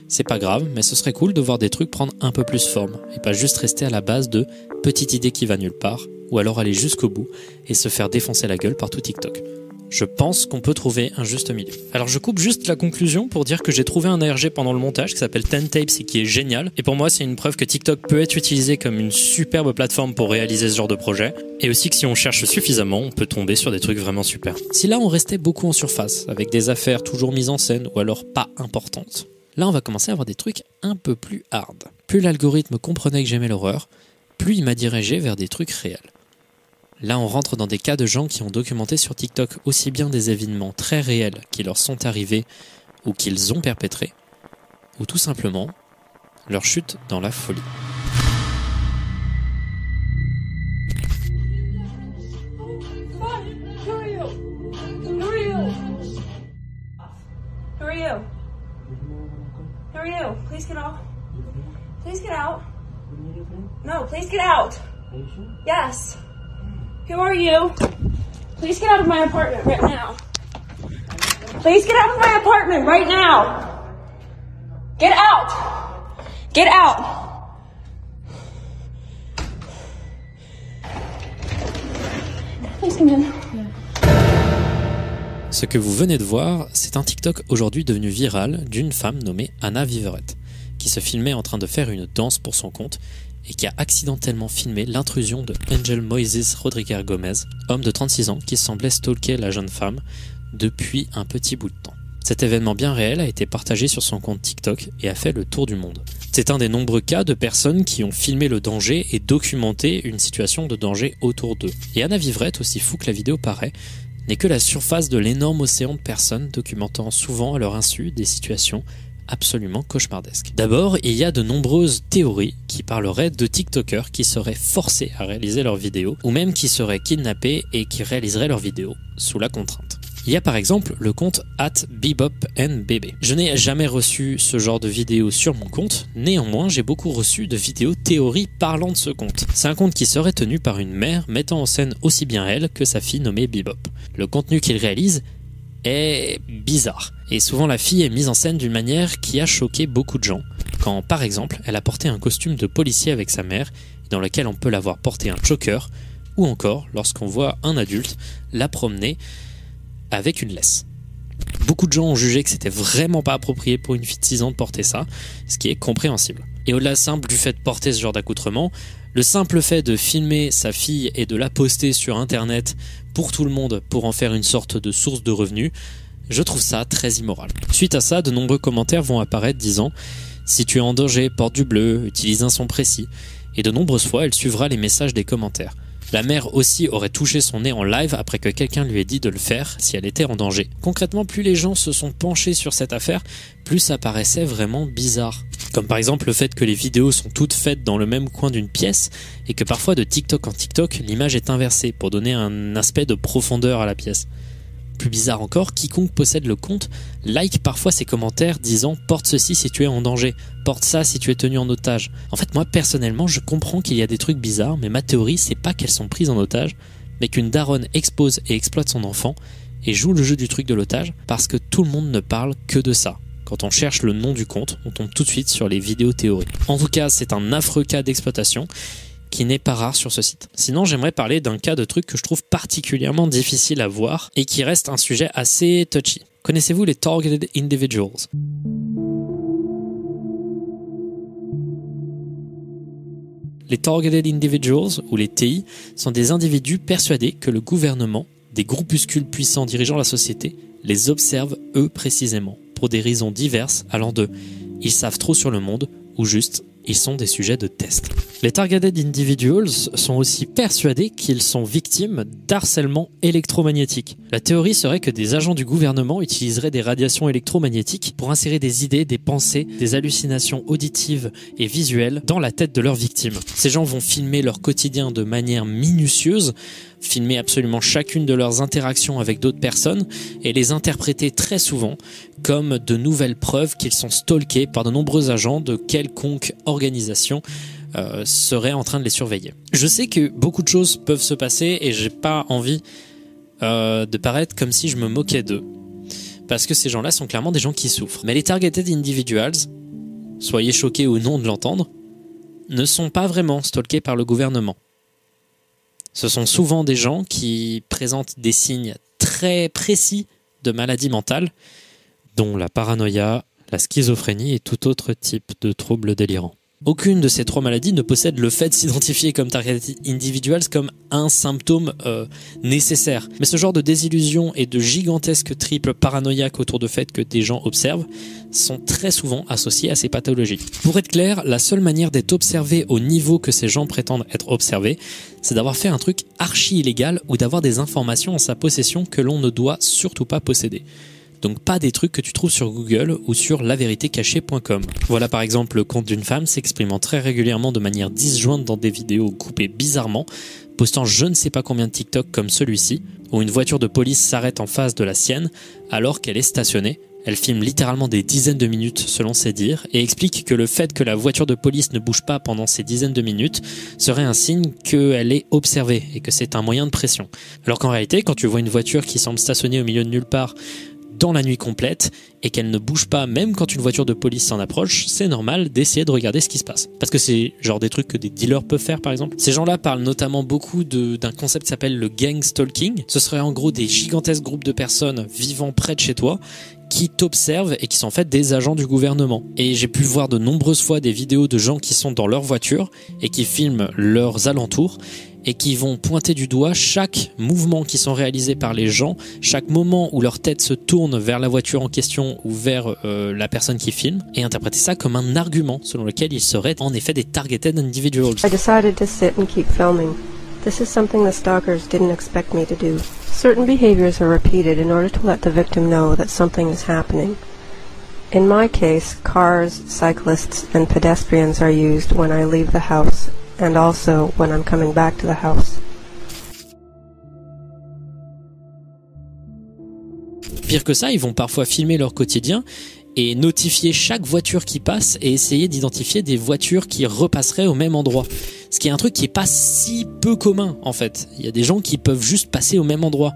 C'est pas grave, mais ce serait cool de voir des trucs prendre un peu plus forme et pas juste rester à la base de petite idée qui va nulle part ou alors aller jusqu'au bout et se faire défoncer la gueule par tout TikTok je pense qu'on peut trouver un juste milieu. Alors je coupe juste la conclusion pour dire que j'ai trouvé un ARG pendant le montage qui s'appelle Ten Tapes et qui est génial. Et pour moi, c'est une preuve que TikTok peut être utilisé comme une superbe plateforme pour réaliser ce genre de projet. Et aussi que si on cherche suffisamment, on peut tomber sur des trucs vraiment super. Si là on restait beaucoup en surface, avec des affaires toujours mises en scène ou alors pas importantes, là on va commencer à avoir des trucs un peu plus hard. Plus l'algorithme comprenait que j'aimais l'horreur, plus il m'a dirigé vers des trucs réels. Là, on rentre dans des cas de gens qui ont documenté sur TikTok aussi bien des événements très réels qui leur sont arrivés ou qu'ils ont perpétrés, ou tout simplement leur chute dans la folie. Please get out. No, please get. Yes. Who are you? Please get out of my apartment right now. Please get out of my apartment right now. Get out. Get out. Please come. Ce que vous venez de voir, c'est un TikTok aujourd'hui devenu viral d'une femme nommée Anna Viverette, qui se filmait en train de faire une danse pour son compte et qui a accidentellement filmé l'intrusion de Angel Moises Rodriguez Gomez, homme de 36 ans qui semblait stalker la jeune femme depuis un petit bout de temps. Cet événement bien réel a été partagé sur son compte TikTok et a fait le tour du monde. C'est un des nombreux cas de personnes qui ont filmé le danger et documenté une situation de danger autour d'eux. Et Anna Vivrette, aussi fou que la vidéo paraît, n'est que la surface de l'énorme océan de personnes documentant souvent à leur insu des situations absolument cauchemardesques. D'abord, il y a de nombreuses théories qui parleraient de TikTokers qui seraient forcés à réaliser leurs vidéos, ou même qui seraient kidnappés et qui réaliseraient leurs vidéos sous la contrainte. Il y a par exemple le compte at bebopnbb. Je n'ai jamais reçu ce genre de vidéo sur mon compte, néanmoins j'ai beaucoup reçu de vidéos théories parlant de ce compte. C'est un compte qui serait tenu par une mère mettant en scène aussi bien elle que sa fille nommée Bebop. Le contenu qu'il réalise est bizarre, et souvent la fille est mise en scène d'une manière qui a choqué beaucoup de gens. Quand par exemple elle a porté un costume de policier avec sa mère, dans lequel on peut la voir porter un choker, ou encore lorsqu'on voit un adulte la promener avec une laisse. Beaucoup de gens ont jugé que c'était vraiment pas approprié pour une fille de 6 ans de porter ça, ce qui est compréhensible. Et au-delà simple du fait de porter ce genre d'accoutrement, le simple fait de filmer sa fille et de la poster sur internet pour tout le monde pour en faire une sorte de source de revenus, je trouve ça très immoral. Suite à ça, de nombreux commentaires vont apparaître disant Si tu es en danger, porte du bleu, utilise un son précis. Et de nombreuses fois, elle suivra les messages des commentaires. La mère aussi aurait touché son nez en live après que quelqu'un lui ait dit de le faire si elle était en danger. Concrètement, plus les gens se sont penchés sur cette affaire, plus ça paraissait vraiment bizarre. Comme par exemple le fait que les vidéos sont toutes faites dans le même coin d'une pièce et que parfois de TikTok en TikTok, l'image est inversée pour donner un aspect de profondeur à la pièce. Plus bizarre encore, quiconque possède le compte like parfois ses commentaires disant porte ceci si tu es en danger, porte ça si tu es tenu en otage. En fait, moi personnellement, je comprends qu'il y a des trucs bizarres, mais ma théorie c'est pas qu'elles sont prises en otage, mais qu'une daronne expose et exploite son enfant et joue le jeu du truc de l'otage parce que tout le monde ne parle que de ça. Quand on cherche le nom du compte, on tombe tout de suite sur les vidéos théories. En tout cas, c'est un affreux cas d'exploitation qui n'est pas rare sur ce site. Sinon, j'aimerais parler d'un cas de truc que je trouve particulièrement difficile à voir et qui reste un sujet assez touchy. Connaissez-vous les Targeted Individuals? Les Targeted Individuals, ou les TI, sont des individus persuadés que le gouvernement, des groupuscules puissants dirigeant la société, les observent eux précisément, pour des raisons diverses allant de ils savent trop sur le monde, ou juste ils sont des sujets de test. Les targeted individuals sont aussi persuadés qu'ils sont victimes d'harcèlement électromagnétique. La théorie serait que des agents du gouvernement utiliseraient des radiations électromagnétiques pour insérer des idées, des pensées, des hallucinations auditives et visuelles dans la tête de leurs victimes. Ces gens vont filmer leur quotidien de manière minutieuse, filmer absolument chacune de leurs interactions avec d'autres personnes et les interpréter très souvent comme de nouvelles preuves qu'ils sont stalkés par de nombreux agents de quelconque organisation euh, serait en train de les surveiller. Je sais que beaucoup de choses peuvent se passer et j'ai pas envie euh, de paraître comme si je me moquais d'eux. Parce que ces gens-là sont clairement des gens qui souffrent. Mais les targeted individuals, soyez choqués ou non de l'entendre, ne sont pas vraiment stalkés par le gouvernement. Ce sont souvent des gens qui présentent des signes très précis de maladie mentale, dont la paranoïa, la schizophrénie et tout autre type de troubles délirants. Aucune de ces trois maladies ne possède le fait de s'identifier comme target individuals comme un symptôme euh, nécessaire. Mais ce genre de désillusion et de gigantesque triple paranoïaque autour du fait que des gens observent sont très souvent associés à ces pathologies. Pour être clair, la seule manière d'être observé au niveau que ces gens prétendent être observés, c'est d'avoir fait un truc archi illégal ou d'avoir des informations en sa possession que l'on ne doit surtout pas posséder. Donc pas des trucs que tu trouves sur Google ou sur lavéritécachée.com. Voilà par exemple le compte d'une femme s'exprimant très régulièrement de manière disjointe dans des vidéos coupées bizarrement, postant je ne sais pas combien de TikTok comme celui-ci, où une voiture de police s'arrête en face de la sienne alors qu'elle est stationnée. Elle filme littéralement des dizaines de minutes selon ses dires et explique que le fait que la voiture de police ne bouge pas pendant ces dizaines de minutes serait un signe qu'elle est observée et que c'est un moyen de pression. Alors qu'en réalité, quand tu vois une voiture qui semble stationnée au milieu de nulle part dans la nuit complète et qu'elle ne bouge pas même quand une voiture de police s'en approche, c'est normal d'essayer de regarder ce qui se passe. Parce que c'est genre des trucs que des dealers peuvent faire par exemple. Ces gens-là parlent notamment beaucoup d'un concept qui s'appelle le gang stalking. Ce serait en gros des gigantesques groupes de personnes vivant près de chez toi qui t'observent et qui sont en fait des agents du gouvernement. Et j'ai pu voir de nombreuses fois des vidéos de gens qui sont dans leur voiture et qui filment leurs alentours et qui vont pointer du doigt chaque mouvement qui sont réalisés par les gens, chaque moment où leur tête se tourne vers la voiture en question ou vers euh, la personne qui filme, et interpréter ça comme un argument selon lequel ils seraient en effet des targeted individuals. I decided to sit and keep filming. This is something the stalkers didn't expect me to do. Certain behaviors are repeated in order to let the victim know that something is happening. In my case, cars, cyclists, and pedestrians are used when I leave the house and also when I'm coming back to the house. Pire que ça, ils vont parfois filmer leur quotidien et notifier chaque voiture qui passe et essayer d'identifier des voitures qui repasseraient au même endroit. Ce qui est un truc qui est pas si peu commun en fait. Il y a des gens qui peuvent juste passer au même endroit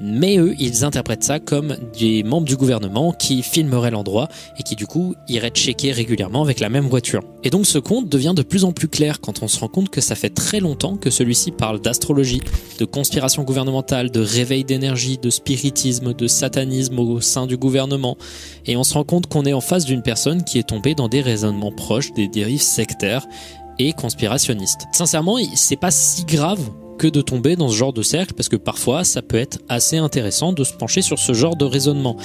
mais eux, ils interprètent ça comme des membres du gouvernement qui filmeraient l'endroit et qui du coup iraient checker régulièrement avec la même voiture. Et donc ce compte devient de plus en plus clair quand on se rend compte que ça fait très longtemps que celui-ci parle d'astrologie, de conspiration gouvernementale, de réveil d'énergie, de spiritisme, de satanisme au sein du gouvernement. Et on se rend compte qu'on est en face d'une personne qui est tombée dans des raisonnements proches des dérives sectaires et conspirationnistes. Sincèrement, c'est pas si grave que de tomber dans ce genre de cercle parce que parfois ça peut être assez intéressant de se pencher sur ce genre de raisonnement.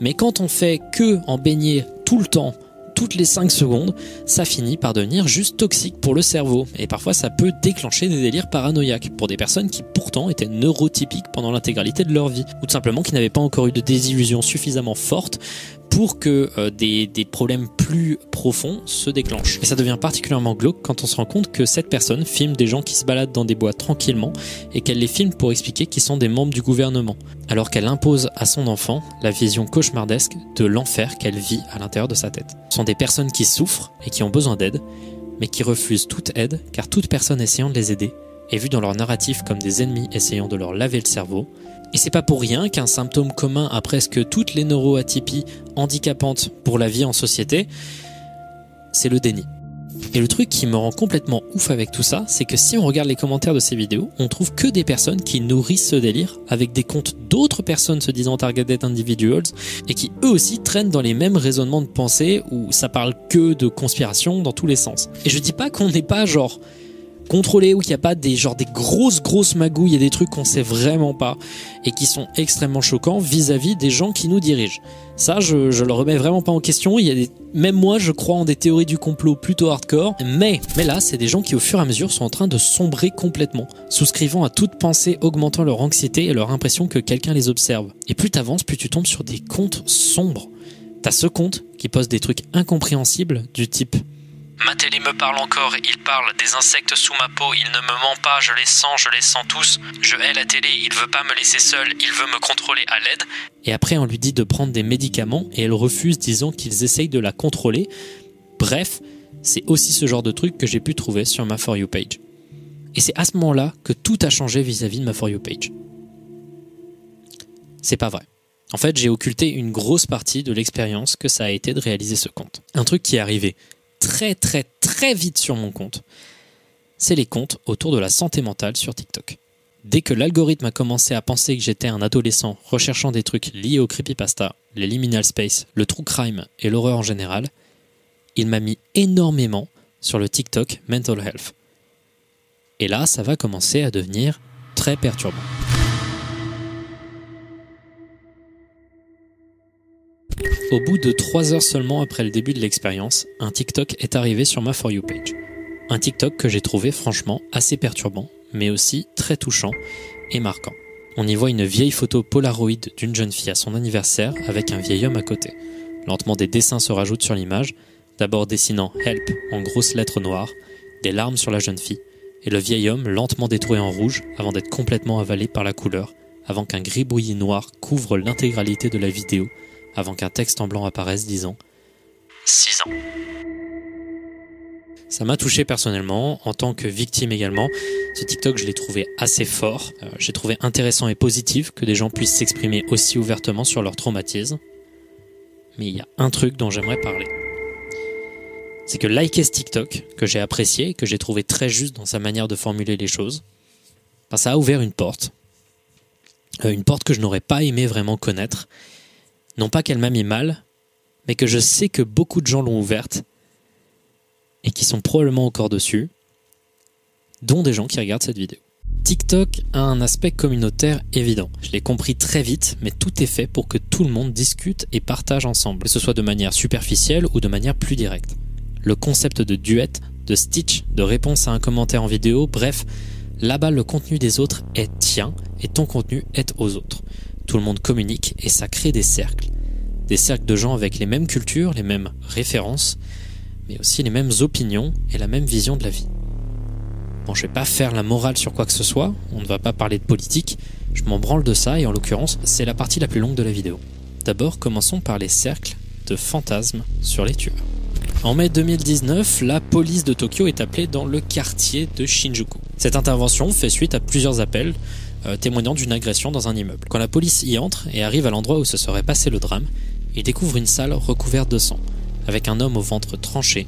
Mais quand on fait que en baigner tout le temps toutes les 5 secondes, ça finit par devenir juste toxique pour le cerveau. Et parfois, ça peut déclencher des délires paranoïaques pour des personnes qui pourtant étaient neurotypiques pendant l'intégralité de leur vie, ou tout simplement qui n'avaient pas encore eu de désillusion suffisamment forte pour que euh, des, des, problèmes plus profonds se déclenchent. Et ça devient particulièrement glauque quand on se rend compte que cette personne filme des gens qui se baladent dans des bois tranquillement et qu'elle les filme pour expliquer qu'ils sont des membres du gouvernement, alors qu'elle impose à son enfant la vision cauchemardesque de l'enfer qu'elle vit à l'intérieur de sa tête. Ce sont des personnes qui souffrent et qui ont besoin d'aide, mais qui refusent toute aide car toute personne essayant de les aider est vue dans leur narratif comme des ennemis essayant de leur laver le cerveau et c'est pas pour rien qu'un symptôme commun à presque toutes les neuroatypies handicapantes pour la vie en société, c'est le déni. Et le truc qui me rend complètement ouf avec tout ça, c'est que si on regarde les commentaires de ces vidéos, on trouve que des personnes qui nourrissent ce délire avec des comptes d'autres personnes se disant targeted individuals et qui eux aussi traînent dans les mêmes raisonnements de pensée où ça parle que de conspiration dans tous les sens. Et je dis pas qu'on n'est pas genre contrôlé où il n'y a pas des genre des grosses grosses magouilles et des trucs qu'on sait vraiment pas et qui sont extrêmement choquants vis-à-vis des gens qui nous dirigent. Ça, je, je le remets vraiment pas en question. Il y a même moi, je crois en des théories du complot plutôt hardcore. Mais, mais là, c'est des gens qui, au fur et à mesure, sont en train de sombrer complètement, souscrivant à toute pensée, augmentant leur anxiété et leur impression que quelqu'un les observe. Et plus t'avances, plus tu tombes sur des comptes sombres. T'as ce compte qui pose des trucs incompréhensibles du type Ma télé me parle encore, il parle des insectes sous ma peau, il ne me ment pas, je les sens, je les sens tous. Je hais la télé, il veut pas me laisser seul, il veut me contrôler à l'aide. Et après, on lui dit de prendre des médicaments et elle refuse, disant qu'ils essayent de la contrôler. Bref, c'est aussi ce genre de truc que j'ai pu trouver sur ma For You page. Et c'est à ce moment-là que tout a changé vis-à-vis de ma For You page. C'est pas vrai. En fait, j'ai occulté une grosse partie de l'expérience que ça a été de réaliser ce compte. Un truc qui est arrivé très très très vite sur mon compte, c'est les comptes autour de la santé mentale sur TikTok. Dès que l'algorithme a commencé à penser que j'étais un adolescent recherchant des trucs liés au creepypasta, les liminal space, le true crime et l'horreur en général, il m'a mis énormément sur le TikTok mental health. Et là, ça va commencer à devenir très perturbant. Au bout de 3 heures seulement après le début de l'expérience, un TikTok est arrivé sur ma For You page. Un TikTok que j'ai trouvé franchement assez perturbant, mais aussi très touchant et marquant. On y voit une vieille photo Polaroid d'une jeune fille à son anniversaire avec un vieil homme à côté. Lentement des dessins se rajoutent sur l'image, d'abord dessinant Help en grosses lettres noires, des larmes sur la jeune fille, et le vieil homme lentement détruit en rouge avant d'être complètement avalé par la couleur, avant qu'un gris bouilli noir couvre l'intégralité de la vidéo avant qu'un texte en blanc apparaisse disant 6 ans. Ça m'a touché personnellement, en tant que victime également. Ce TikTok, je l'ai trouvé assez fort. Euh, j'ai trouvé intéressant et positif que des gens puissent s'exprimer aussi ouvertement sur leur traumatisme. Mais il y a un truc dont j'aimerais parler. C'est que liker ce TikTok, que j'ai apprécié, que j'ai trouvé très juste dans sa manière de formuler les choses, ben, ça a ouvert une porte. Euh, une porte que je n'aurais pas aimé vraiment connaître non pas qu'elle m'a mis mal, mais que je sais que beaucoup de gens l'ont ouverte et qui sont probablement encore dessus, dont des gens qui regardent cette vidéo. TikTok a un aspect communautaire évident. Je l'ai compris très vite, mais tout est fait pour que tout le monde discute et partage ensemble, que ce soit de manière superficielle ou de manière plus directe. Le concept de duet, de stitch, de réponse à un commentaire en vidéo, bref, là-bas le contenu des autres est tien et ton contenu est aux autres. Tout le monde communique et ça crée des cercles. Des cercles de gens avec les mêmes cultures, les mêmes références, mais aussi les mêmes opinions et la même vision de la vie. Bon, je vais pas faire la morale sur quoi que ce soit, on ne va pas parler de politique, je m'en branle de ça et en l'occurrence, c'est la partie la plus longue de la vidéo. D'abord, commençons par les cercles de fantasmes sur les tueurs. En mai 2019, la police de Tokyo est appelée dans le quartier de Shinjuku. Cette intervention fait suite à plusieurs appels euh, témoignant d'une agression dans un immeuble. Quand la police y entre et arrive à l'endroit où se serait passé le drame, il découvre une salle recouverte de sang, avec un homme au ventre tranché.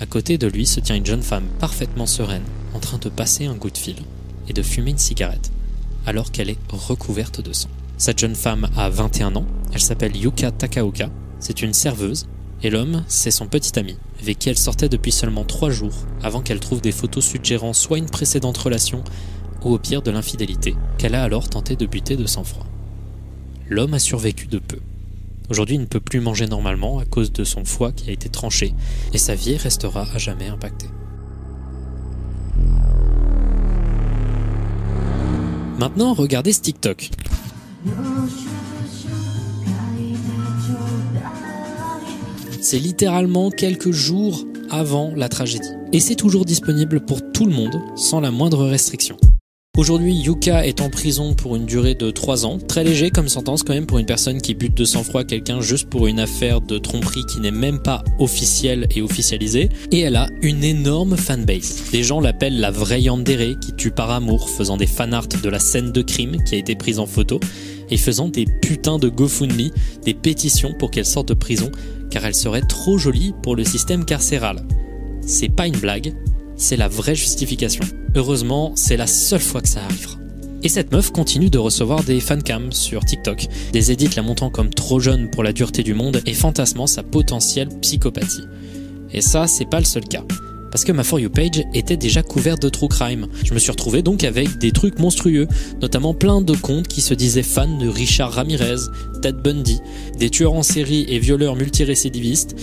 À côté de lui se tient une jeune femme parfaitement sereine, en train de passer un goût de fil et de fumer une cigarette, alors qu'elle est recouverte de sang. Cette jeune femme a 21 ans, elle s'appelle Yuka Takaoka, c'est une serveuse, et l'homme, c'est son petit ami, avec qui elle sortait depuis seulement 3 jours, avant qu'elle trouve des photos suggérant soit une précédente relation, ou au pire de l'infidélité, qu'elle a alors tenté de buter de sang-froid. L'homme a survécu de peu. Aujourd'hui, il ne peut plus manger normalement à cause de son foie qui a été tranché, et sa vie restera à jamais impactée. Maintenant, regardez ce TikTok. C'est littéralement quelques jours avant la tragédie. Et c'est toujours disponible pour tout le monde, sans la moindre restriction. Aujourd'hui, Yuka est en prison pour une durée de 3 ans. Très léger comme sentence quand même pour une personne qui bute de sang-froid quelqu'un juste pour une affaire de tromperie qui n'est même pas officielle et officialisée. Et elle a une énorme fanbase. Les gens l'appellent la vraie Yandere qui tue par amour, faisant des fanarts de la scène de crime qui a été prise en photo et faisant des putains de GoFundMe, des pétitions pour qu'elle sorte de prison car elle serait trop jolie pour le système carcéral. C'est pas une blague, c'est la vraie justification. Heureusement, c'est la seule fois que ça arrivera. Et cette meuf continue de recevoir des fancams sur TikTok, des edits la montrant comme trop jeune pour la dureté du monde et fantasmant sa potentielle psychopathie. Et ça, c'est pas le seul cas. Parce que ma For You page était déjà couverte de true crime. Je me suis retrouvé donc avec des trucs monstrueux, notamment plein de comptes qui se disaient fans de Richard Ramirez, Ted Bundy, des tueurs en série et violeurs multirécidivistes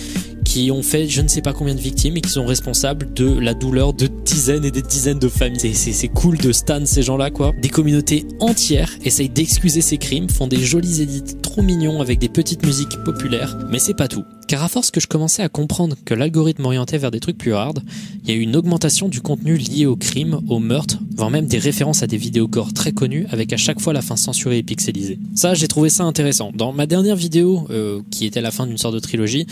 qui ont fait je ne sais pas combien de victimes et qui sont responsables de la douleur de dizaines et des dizaines de familles. C'est cool de stan ces gens-là quoi. Des communautés entières essayent d'excuser ces crimes, font des jolis edits trop mignons avec des petites musiques populaires, mais c'est pas tout. Car à force que je commençais à comprendre que l'algorithme orientait vers des trucs plus hard, il y a eu une augmentation du contenu lié au crime, au meurtre, voire même des références à des vidéos gore très connues avec à chaque fois la fin censurée et pixelisée. Ça, j'ai trouvé ça intéressant. Dans ma dernière vidéo, euh, qui était la fin d'une sorte de trilogie,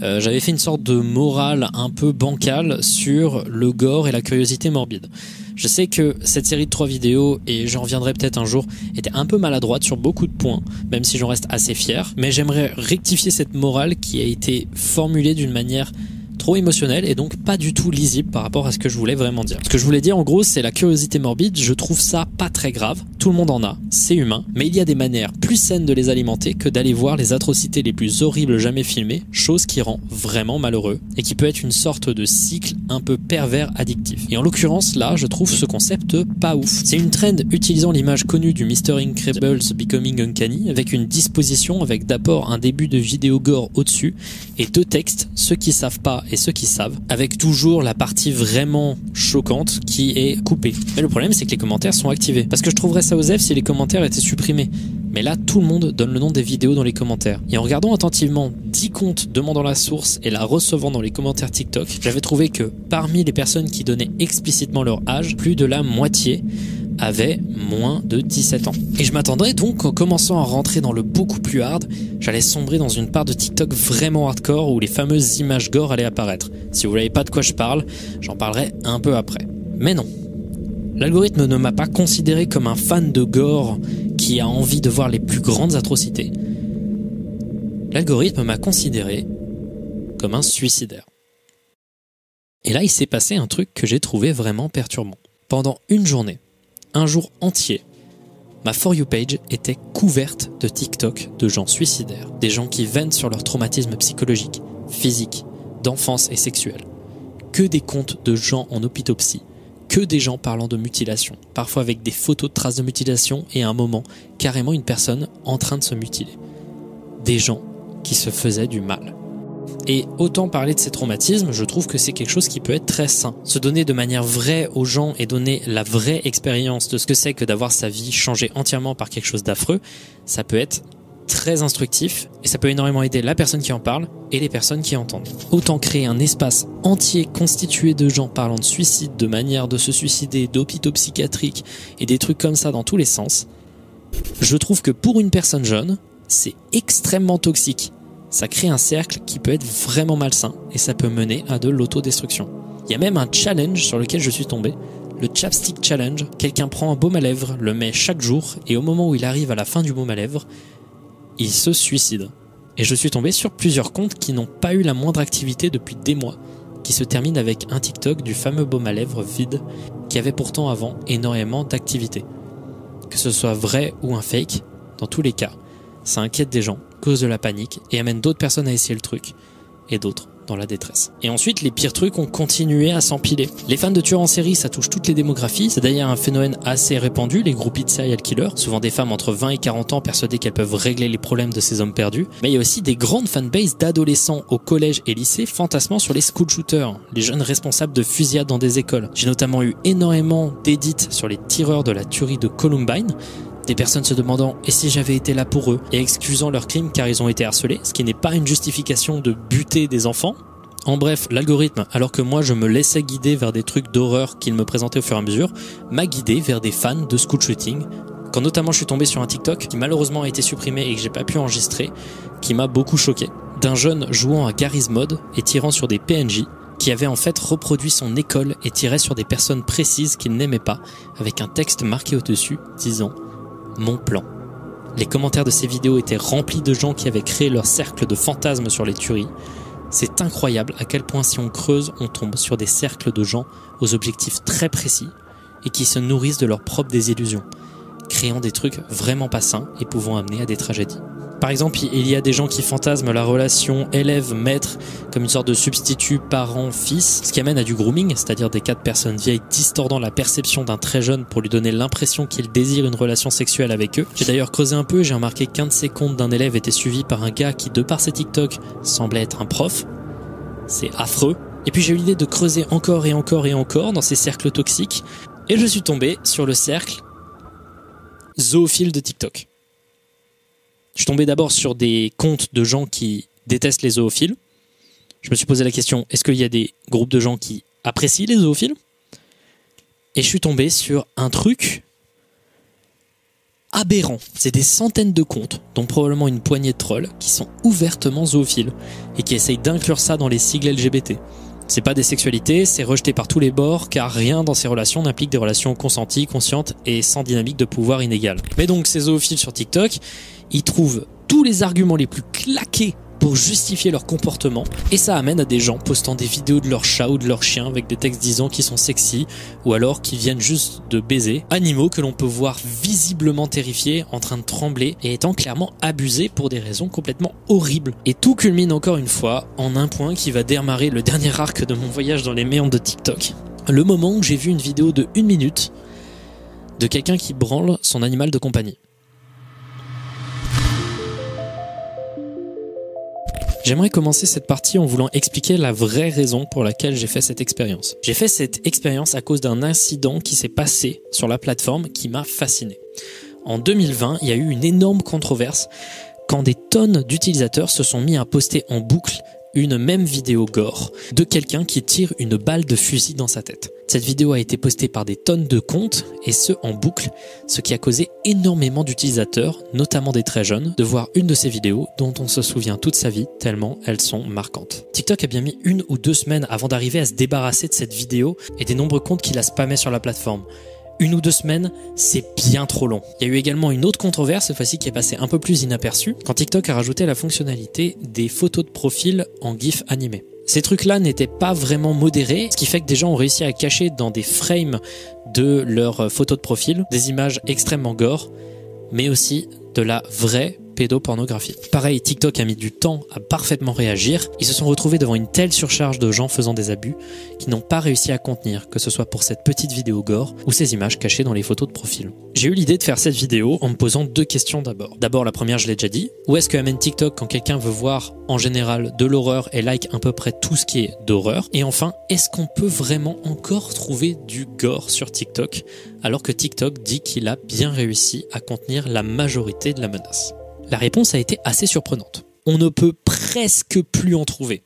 euh, j'avais fait une sorte de morale un peu bancale sur le gore et la curiosité morbide. Je sais que cette série de trois vidéos, et j'en reviendrai peut-être un jour, était un peu maladroite sur beaucoup de points, même si j'en reste assez fier, mais j'aimerais rectifier cette morale qui a été formulée d'une manière trop émotionnel et donc pas du tout lisible par rapport à ce que je voulais vraiment dire. Ce que je voulais dire en gros c'est la curiosité morbide, je trouve ça pas très grave, tout le monde en a, c'est humain, mais il y a des manières plus saines de les alimenter que d'aller voir les atrocités les plus horribles jamais filmées, chose qui rend vraiment malheureux et qui peut être une sorte de cycle un peu pervers addictif. Et en l'occurrence là je trouve ce concept pas ouf. C'est une trend utilisant l'image connue du Mr. Incredibles Becoming Uncanny avec une disposition avec d'abord un début de vidéo gore au-dessus et deux textes, ceux qui savent pas et ceux qui savent, avec toujours la partie vraiment choquante qui est coupée. Mais le problème, c'est que les commentaires sont activés. Parce que je trouverais ça osef si les commentaires étaient supprimés. Mais là, tout le monde donne le nom des vidéos dans les commentaires. Et en regardant attentivement 10 comptes demandant la source et la recevant dans les commentaires TikTok, j'avais trouvé que parmi les personnes qui donnaient explicitement leur âge, plus de la moitié avait moins de 17 ans. Et je m'attendrais donc en commençant à rentrer dans le beaucoup plus hard, j'allais sombrer dans une part de TikTok vraiment hardcore où les fameuses images gore allaient apparaître. Si vous voyez pas de quoi je parle, j'en parlerai un peu après. Mais non. L'algorithme ne m'a pas considéré comme un fan de gore qui a envie de voir les plus grandes atrocités. L'algorithme m'a considéré comme un suicidaire. Et là, il s'est passé un truc que j'ai trouvé vraiment perturbant. Pendant une journée, un jour entier, ma For You page était couverte de TikTok de gens suicidaires, des gens qui ventent sur leur traumatisme psychologique, physique, d'enfance et sexuel. Que des comptes de gens en hôpitopsie, que des gens parlant de mutilation, parfois avec des photos de traces de mutilation et à un moment, carrément une personne en train de se mutiler. Des gens qui se faisaient du mal. Et autant parler de ces traumatismes, je trouve que c'est quelque chose qui peut être très sain. Se donner de manière vraie aux gens et donner la vraie expérience de ce que c'est que d'avoir sa vie changée entièrement par quelque chose d'affreux, ça peut être très instructif et ça peut énormément aider la personne qui en parle et les personnes qui entendent. Autant créer un espace entier constitué de gens parlant de suicide, de manière de se suicider, d'hôpitaux psychiatriques et des trucs comme ça dans tous les sens. Je trouve que pour une personne jeune, c'est extrêmement toxique ça crée un cercle qui peut être vraiment malsain et ça peut mener à de l'autodestruction. Il y a même un challenge sur lequel je suis tombé, le Chapstick Challenge. Quelqu'un prend un baume à lèvres, le met chaque jour et au moment où il arrive à la fin du baume à lèvres, il se suicide. Et je suis tombé sur plusieurs comptes qui n'ont pas eu la moindre activité depuis des mois, qui se terminent avec un TikTok du fameux baume à lèvres vide qui avait pourtant avant énormément d'activité. Que ce soit vrai ou un fake, dans tous les cas, ça inquiète des gens, cause de la panique et amène d'autres personnes à essayer le truc, et d'autres dans la détresse. Et ensuite, les pires trucs ont continué à s'empiler. Les fans de tueurs en série, ça touche toutes les démographies. C'est d'ailleurs un phénomène assez répandu, les groupies de serial killers, souvent des femmes entre 20 et 40 ans persuadées qu'elles peuvent régler les problèmes de ces hommes perdus. Mais il y a aussi des grandes fanbases d'adolescents au collège et lycée fantasmant sur les school shooters, les jeunes responsables de fusillades dans des écoles. J'ai notamment eu énormément d'édits sur les tireurs de la tuerie de Columbine, des personnes se demandant et si j'avais été là pour eux? et excusant leurs crimes car ils ont été harcelés, ce qui n'est pas une justification de buter des enfants. En bref, l'algorithme, alors que moi je me laissais guider vers des trucs d'horreur qu'il me présentait au fur et à mesure, m'a guidé vers des fans de school shooting. Quand notamment je suis tombé sur un TikTok qui malheureusement a été supprimé et que j'ai pas pu enregistrer, qui m'a beaucoup choqué. D'un jeune jouant à Garry's Mod et tirant sur des PNJ, qui avait en fait reproduit son école et tirait sur des personnes précises qu'il n'aimait pas, avec un texte marqué au-dessus disant mon plan. Les commentaires de ces vidéos étaient remplis de gens qui avaient créé leur cercle de fantasmes sur les tueries. C'est incroyable à quel point si on creuse, on tombe sur des cercles de gens aux objectifs très précis et qui se nourrissent de leurs propres désillusions, créant des trucs vraiment pas sains et pouvant amener à des tragédies. Par exemple, il y a des gens qui fantasment la relation élève-maître comme une sorte de substitut parent-fils, ce qui amène à du grooming, c'est-à-dire des cas de personnes vieilles distordant la perception d'un très jeune pour lui donner l'impression qu'il désire une relation sexuelle avec eux. J'ai d'ailleurs creusé un peu, j'ai remarqué qu'un de ces comptes d'un élève était suivi par un gars qui, de par ses TikTok, semblait être un prof. C'est affreux. Et puis j'ai eu l'idée de creuser encore et encore et encore dans ces cercles toxiques, et je suis tombé sur le cercle zoophile de TikTok. Je suis tombé d'abord sur des comptes de gens qui détestent les zoophiles. Je me suis posé la question, est-ce qu'il y a des groupes de gens qui apprécient les zoophiles? Et je suis tombé sur un truc aberrant. C'est des centaines de comptes, dont probablement une poignée de trolls, qui sont ouvertement zoophiles et qui essayent d'inclure ça dans les sigles LGBT. C'est pas des sexualités, c'est rejeté par tous les bords, car rien dans ces relations n'implique des relations consenties, conscientes et sans dynamique de pouvoir inégale. Mais donc ces zoophiles sur TikTok, ils trouvent tous les arguments les plus claqués pour justifier leur comportement et ça amène à des gens postant des vidéos de leur chat ou de leur chien avec des textes disant qu'ils sont sexy ou alors qu'ils viennent juste de baiser. Animaux que l'on peut voir visiblement terrifiés, en train de trembler et étant clairement abusés pour des raisons complètement horribles. Et tout culmine encore une fois en un point qui va démarrer le dernier arc de mon voyage dans les méandres de TikTok. Le moment où j'ai vu une vidéo de une minute de quelqu'un qui branle son animal de compagnie. J'aimerais commencer cette partie en voulant expliquer la vraie raison pour laquelle j'ai fait cette expérience. J'ai fait cette expérience à cause d'un incident qui s'est passé sur la plateforme qui m'a fasciné. En 2020, il y a eu une énorme controverse quand des tonnes d'utilisateurs se sont mis à poster en boucle une même vidéo gore de quelqu'un qui tire une balle de fusil dans sa tête. Cette vidéo a été postée par des tonnes de comptes et ce en boucle, ce qui a causé énormément d'utilisateurs, notamment des très jeunes, de voir une de ces vidéos dont on se souvient toute sa vie tellement elles sont marquantes. TikTok a bien mis une ou deux semaines avant d'arriver à se débarrasser de cette vidéo et des nombreux comptes qui la spammaient sur la plateforme une ou deux semaines, c'est bien trop long. Il y a eu également une autre controverse, cette fois-ci qui est passée un peu plus inaperçue, quand TikTok a rajouté la fonctionnalité des photos de profil en GIF animé. Ces trucs-là n'étaient pas vraiment modérés, ce qui fait que des gens ont réussi à cacher dans des frames de leurs photos de profil des images extrêmement gore, mais aussi de la vraie pédopornographie. Pareil, TikTok a mis du temps à parfaitement réagir. Ils se sont retrouvés devant une telle surcharge de gens faisant des abus qu'ils n'ont pas réussi à contenir, que ce soit pour cette petite vidéo gore ou ces images cachées dans les photos de profil. J'ai eu l'idée de faire cette vidéo en me posant deux questions d'abord. D'abord, la première, je l'ai déjà dit. Où est-ce que amène TikTok quand quelqu'un veut voir en général de l'horreur et like à peu près tout ce qui est d'horreur? Et enfin, est-ce qu'on peut vraiment encore trouver du gore sur TikTok alors que TikTok dit qu'il a bien réussi à contenir la majorité de la menace? La réponse a été assez surprenante. On ne peut presque plus en trouver.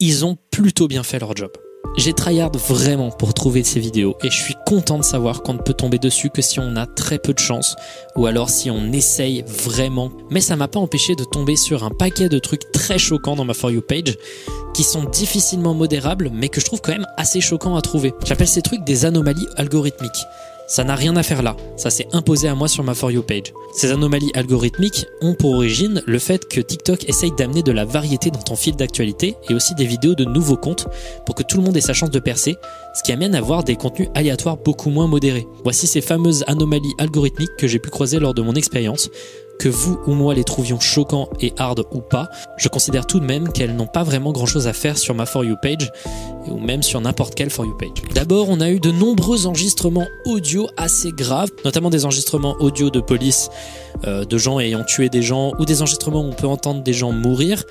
Ils ont plutôt bien fait leur job. J'ai tryhard vraiment pour trouver ces vidéos et je suis content de savoir qu'on ne peut tomber dessus que si on a très peu de chance ou alors si on essaye vraiment. Mais ça m'a pas empêché de tomber sur un paquet de trucs très choquants dans ma For You page qui sont difficilement modérables mais que je trouve quand même assez choquants à trouver. J'appelle ces trucs des anomalies algorithmiques. Ça n'a rien à faire là, ça s'est imposé à moi sur ma For You page. Ces anomalies algorithmiques ont pour origine le fait que TikTok essaye d'amener de la variété dans ton fil d'actualité et aussi des vidéos de nouveaux comptes pour que tout le monde ait sa chance de percer, ce qui amène à voir des contenus aléatoires beaucoup moins modérés. Voici ces fameuses anomalies algorithmiques que j'ai pu croiser lors de mon expérience que vous ou moi les trouvions choquants et hard ou pas, je considère tout de même qu'elles n'ont pas vraiment grand chose à faire sur ma For You page ou même sur n'importe quelle For You page. D'abord, on a eu de nombreux enregistrements audio assez graves, notamment des enregistrements audio de police euh, de gens ayant tué des gens ou des enregistrements où on peut entendre des gens mourir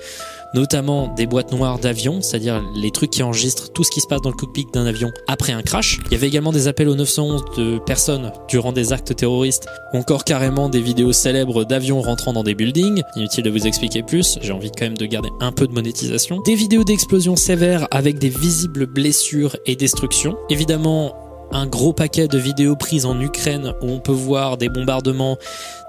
notamment des boîtes noires d'avion, c'est-à-dire les trucs qui enregistrent tout ce qui se passe dans le cockpit d'un avion après un crash. Il y avait également des appels au 911 de personnes durant des actes terroristes, encore carrément des vidéos célèbres d'avions rentrant dans des buildings. Inutile de vous expliquer plus, j'ai envie quand même de garder un peu de monétisation. Des vidéos d'explosions sévères avec des visibles blessures et destructions. Évidemment, un gros paquet de vidéos prises en Ukraine où on peut voir des bombardements,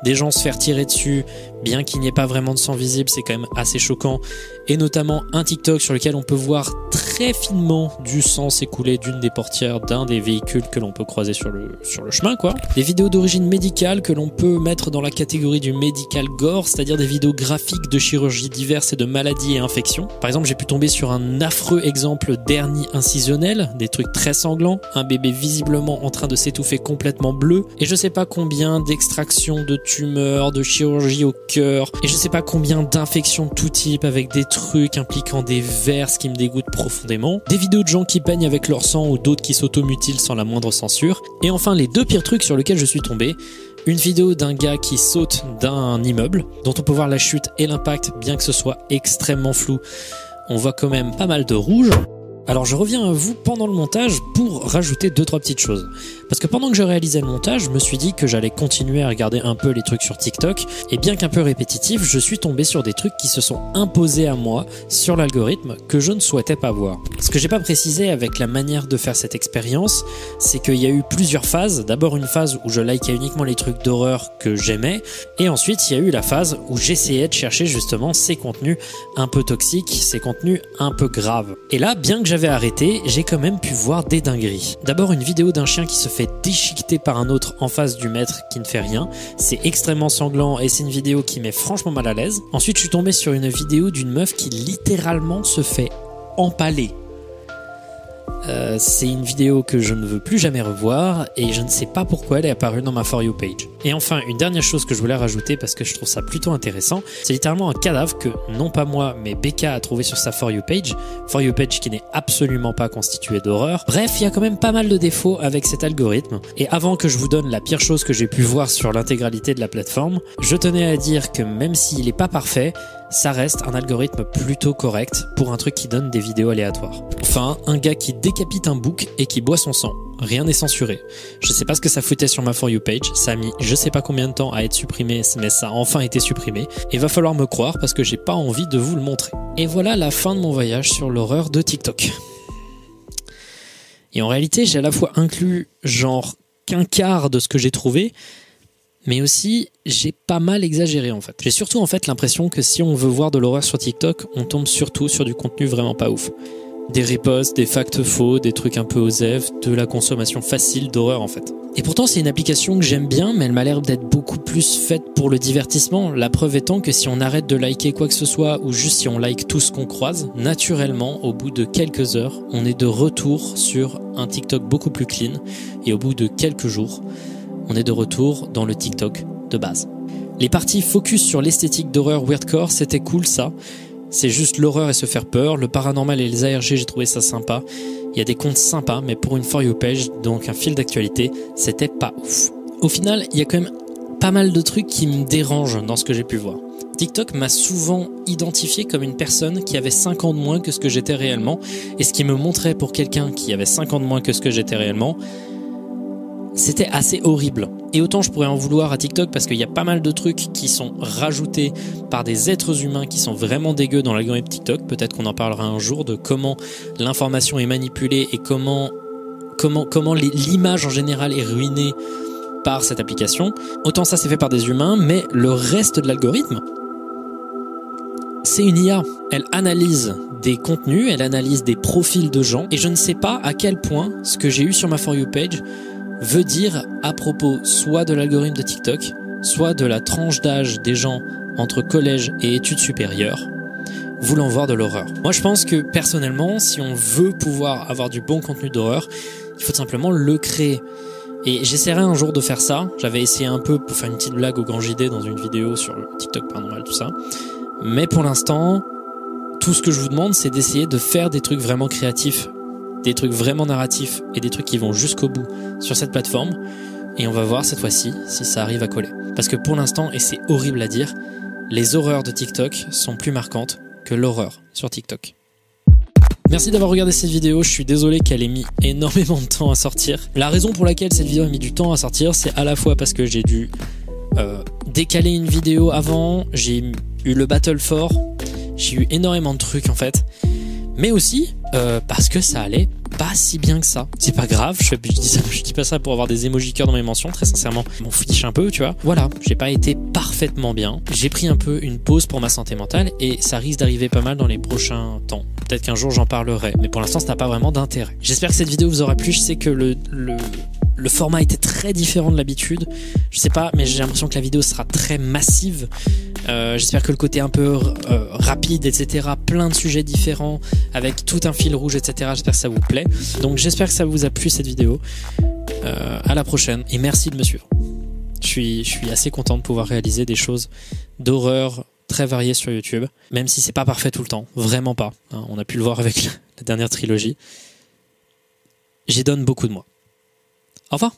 des gens se faire tirer dessus, bien qu'il n'y ait pas vraiment de sang visible, c'est quand même assez choquant. Et notamment un TikTok sur lequel on peut voir très finement du sang s'écouler d'une des portières d'un des véhicules que l'on peut croiser sur le, sur le chemin, quoi. Des vidéos d'origine médicale que l'on peut mettre dans la catégorie du medical gore, c'est-à-dire des vidéos graphiques de chirurgies diverses et de maladies et infections. Par exemple, j'ai pu tomber sur un affreux exemple d'hernie incisionnelle, des trucs très sanglants, un bébé visiblement en train de s'étouffer complètement bleu, et je sais pas combien d'extractions de tumeurs, de chirurgie au cœur, et je sais pas combien d'infections de tout type avec des trucs impliquant des vers, qui me dégoûte profondément, des vidéos de gens qui peignent avec leur sang ou d'autres qui s'automutilent sans la moindre censure, et enfin les deux pires trucs sur lesquels je suis tombé, une vidéo d'un gars qui saute d'un immeuble, dont on peut voir la chute et l'impact, bien que ce soit extrêmement flou. On voit quand même pas mal de rouge. Alors je reviens à vous pendant le montage pour rajouter deux trois petites choses. Parce que pendant que je réalisais le montage, je me suis dit que j'allais continuer à regarder un peu les trucs sur TikTok et bien qu'un peu répétitif, je suis tombé sur des trucs qui se sont imposés à moi sur l'algorithme que je ne souhaitais pas voir. Ce que j'ai pas précisé avec la manière de faire cette expérience, c'est qu'il y a eu plusieurs phases. D'abord une phase où je likais uniquement les trucs d'horreur que j'aimais et ensuite il y a eu la phase où j'essayais de chercher justement ces contenus un peu toxiques, ces contenus un peu graves. Et là, bien que j'avais arrêté, j'ai quand même pu voir des dingueries. D'abord une vidéo d'un chien qui se fait déchiqueter par un autre en face du maître qui ne fait rien. C'est extrêmement sanglant et c'est une vidéo qui met franchement mal à l'aise. Ensuite je suis tombé sur une vidéo d'une meuf qui littéralement se fait empaler euh, c'est une vidéo que je ne veux plus jamais revoir et je ne sais pas pourquoi elle est apparue dans ma For You page. Et enfin, une dernière chose que je voulais rajouter parce que je trouve ça plutôt intéressant, c'est littéralement un cadavre que non pas moi mais Becca a trouvé sur sa For You page. For You page qui n'est absolument pas constituée d'horreur. Bref, il y a quand même pas mal de défauts avec cet algorithme. Et avant que je vous donne la pire chose que j'ai pu voir sur l'intégralité de la plateforme, je tenais à dire que même s'il n'est pas parfait, ça reste un algorithme plutôt correct pour un truc qui donne des vidéos aléatoires. Enfin, un gars qui décapite un bouc et qui boit son sang. Rien n'est censuré. Je sais pas ce que ça foutait sur ma For You page, ça a mis je sais pas combien de temps à être supprimé, mais ça a enfin été supprimé. Et va falloir me croire parce que j'ai pas envie de vous le montrer. Et voilà la fin de mon voyage sur l'horreur de TikTok. Et en réalité, j'ai à la fois inclus genre qu'un quart de ce que j'ai trouvé, mais aussi j'ai pas mal exagéré en fait. J'ai surtout en fait l'impression que si on veut voir de l'horreur sur TikTok, on tombe surtout sur du contenu vraiment pas ouf. Des ripostes, des facts faux, des trucs un peu osef, de la consommation facile d'horreur en fait. Et pourtant c'est une application que j'aime bien, mais elle m'a l'air d'être beaucoup plus faite pour le divertissement. La preuve étant que si on arrête de liker quoi que ce soit, ou juste si on like tout ce qu'on croise, naturellement, au bout de quelques heures, on est de retour sur un TikTok beaucoup plus clean, et au bout de quelques jours, on est de retour dans le TikTok de base. Les parties focus sur l'esthétique d'horreur weirdcore, c'était cool ça. C'est juste l'horreur et se faire peur. Le paranormal et les ARG, j'ai trouvé ça sympa. Il y a des comptes sympas, mais pour une For You page, donc un fil d'actualité, c'était pas ouf. Au final, il y a quand même pas mal de trucs qui me dérangent dans ce que j'ai pu voir. TikTok m'a souvent identifié comme une personne qui avait 5 ans de moins que ce que j'étais réellement, et ce qui me montrait pour quelqu'un qui avait 5 ans de moins que ce que j'étais réellement, c'était assez horrible. Et autant je pourrais en vouloir à TikTok parce qu'il y a pas mal de trucs qui sont rajoutés par des êtres humains qui sont vraiment dégueux dans l'algorithme TikTok. Peut-être qu'on en parlera un jour de comment l'information est manipulée et comment, comment, comment l'image en général est ruinée par cette application. Autant ça c'est fait par des humains, mais le reste de l'algorithme, c'est une IA. Elle analyse des contenus, elle analyse des profils de gens, et je ne sais pas à quel point ce que j'ai eu sur ma For You page veut dire à propos soit de l'algorithme de TikTok, soit de la tranche d'âge des gens entre collège et études supérieures, voulant voir de l'horreur. Moi je pense que personnellement, si on veut pouvoir avoir du bon contenu d'horreur, il faut simplement le créer. Et j'essaierai un jour de faire ça. J'avais essayé un peu pour faire une petite blague au grand JD dans une vidéo sur TikTok paranormal, tout ça. Mais pour l'instant, tout ce que je vous demande, c'est d'essayer de faire des trucs vraiment créatifs, des trucs vraiment narratifs et des trucs qui vont jusqu'au bout sur cette plateforme. Et on va voir cette fois-ci si ça arrive à coller. Parce que pour l'instant, et c'est horrible à dire, les horreurs de TikTok sont plus marquantes que l'horreur sur TikTok. Merci d'avoir regardé cette vidéo, je suis désolé qu'elle ait mis énormément de temps à sortir. La raison pour laquelle cette vidéo a mis du temps à sortir, c'est à la fois parce que j'ai dû euh, décaler une vidéo avant, j'ai eu le Battle for, j'ai eu énormément de trucs en fait, mais aussi euh, parce que ça allait pas si bien que ça. C'est pas grave, je, dis pas ça pour avoir des emojis cœur dans mes mentions, très sincèrement, m'en fiche un peu, tu vois. Voilà, j'ai pas été parfaitement bien. J'ai pris un peu une pause pour ma santé mentale et ça risque d'arriver pas mal dans les prochains temps. Peut-être qu'un jour j'en parlerai, mais pour l'instant ça n'a pas vraiment d'intérêt. J'espère que cette vidéo vous aura plu. Je sais que le, le, le format était très différent de l'habitude. Je sais pas, mais j'ai l'impression que la vidéo sera très massive. Euh, J'espère que le côté un peu euh, rapide, etc., plein de sujets différents, avec tout un fil rouge, etc., j'espère que ça vous plaît. Donc j'espère que ça vous a plu cette vidéo. Euh, à la prochaine et merci de me suivre. Je suis, je suis assez content de pouvoir réaliser des choses d'horreur très variées sur YouTube, même si c'est pas parfait tout le temps, vraiment pas. hein. on a pu le voir avec la, dernière trilogie. J'y donne beaucoup de moi. Altså,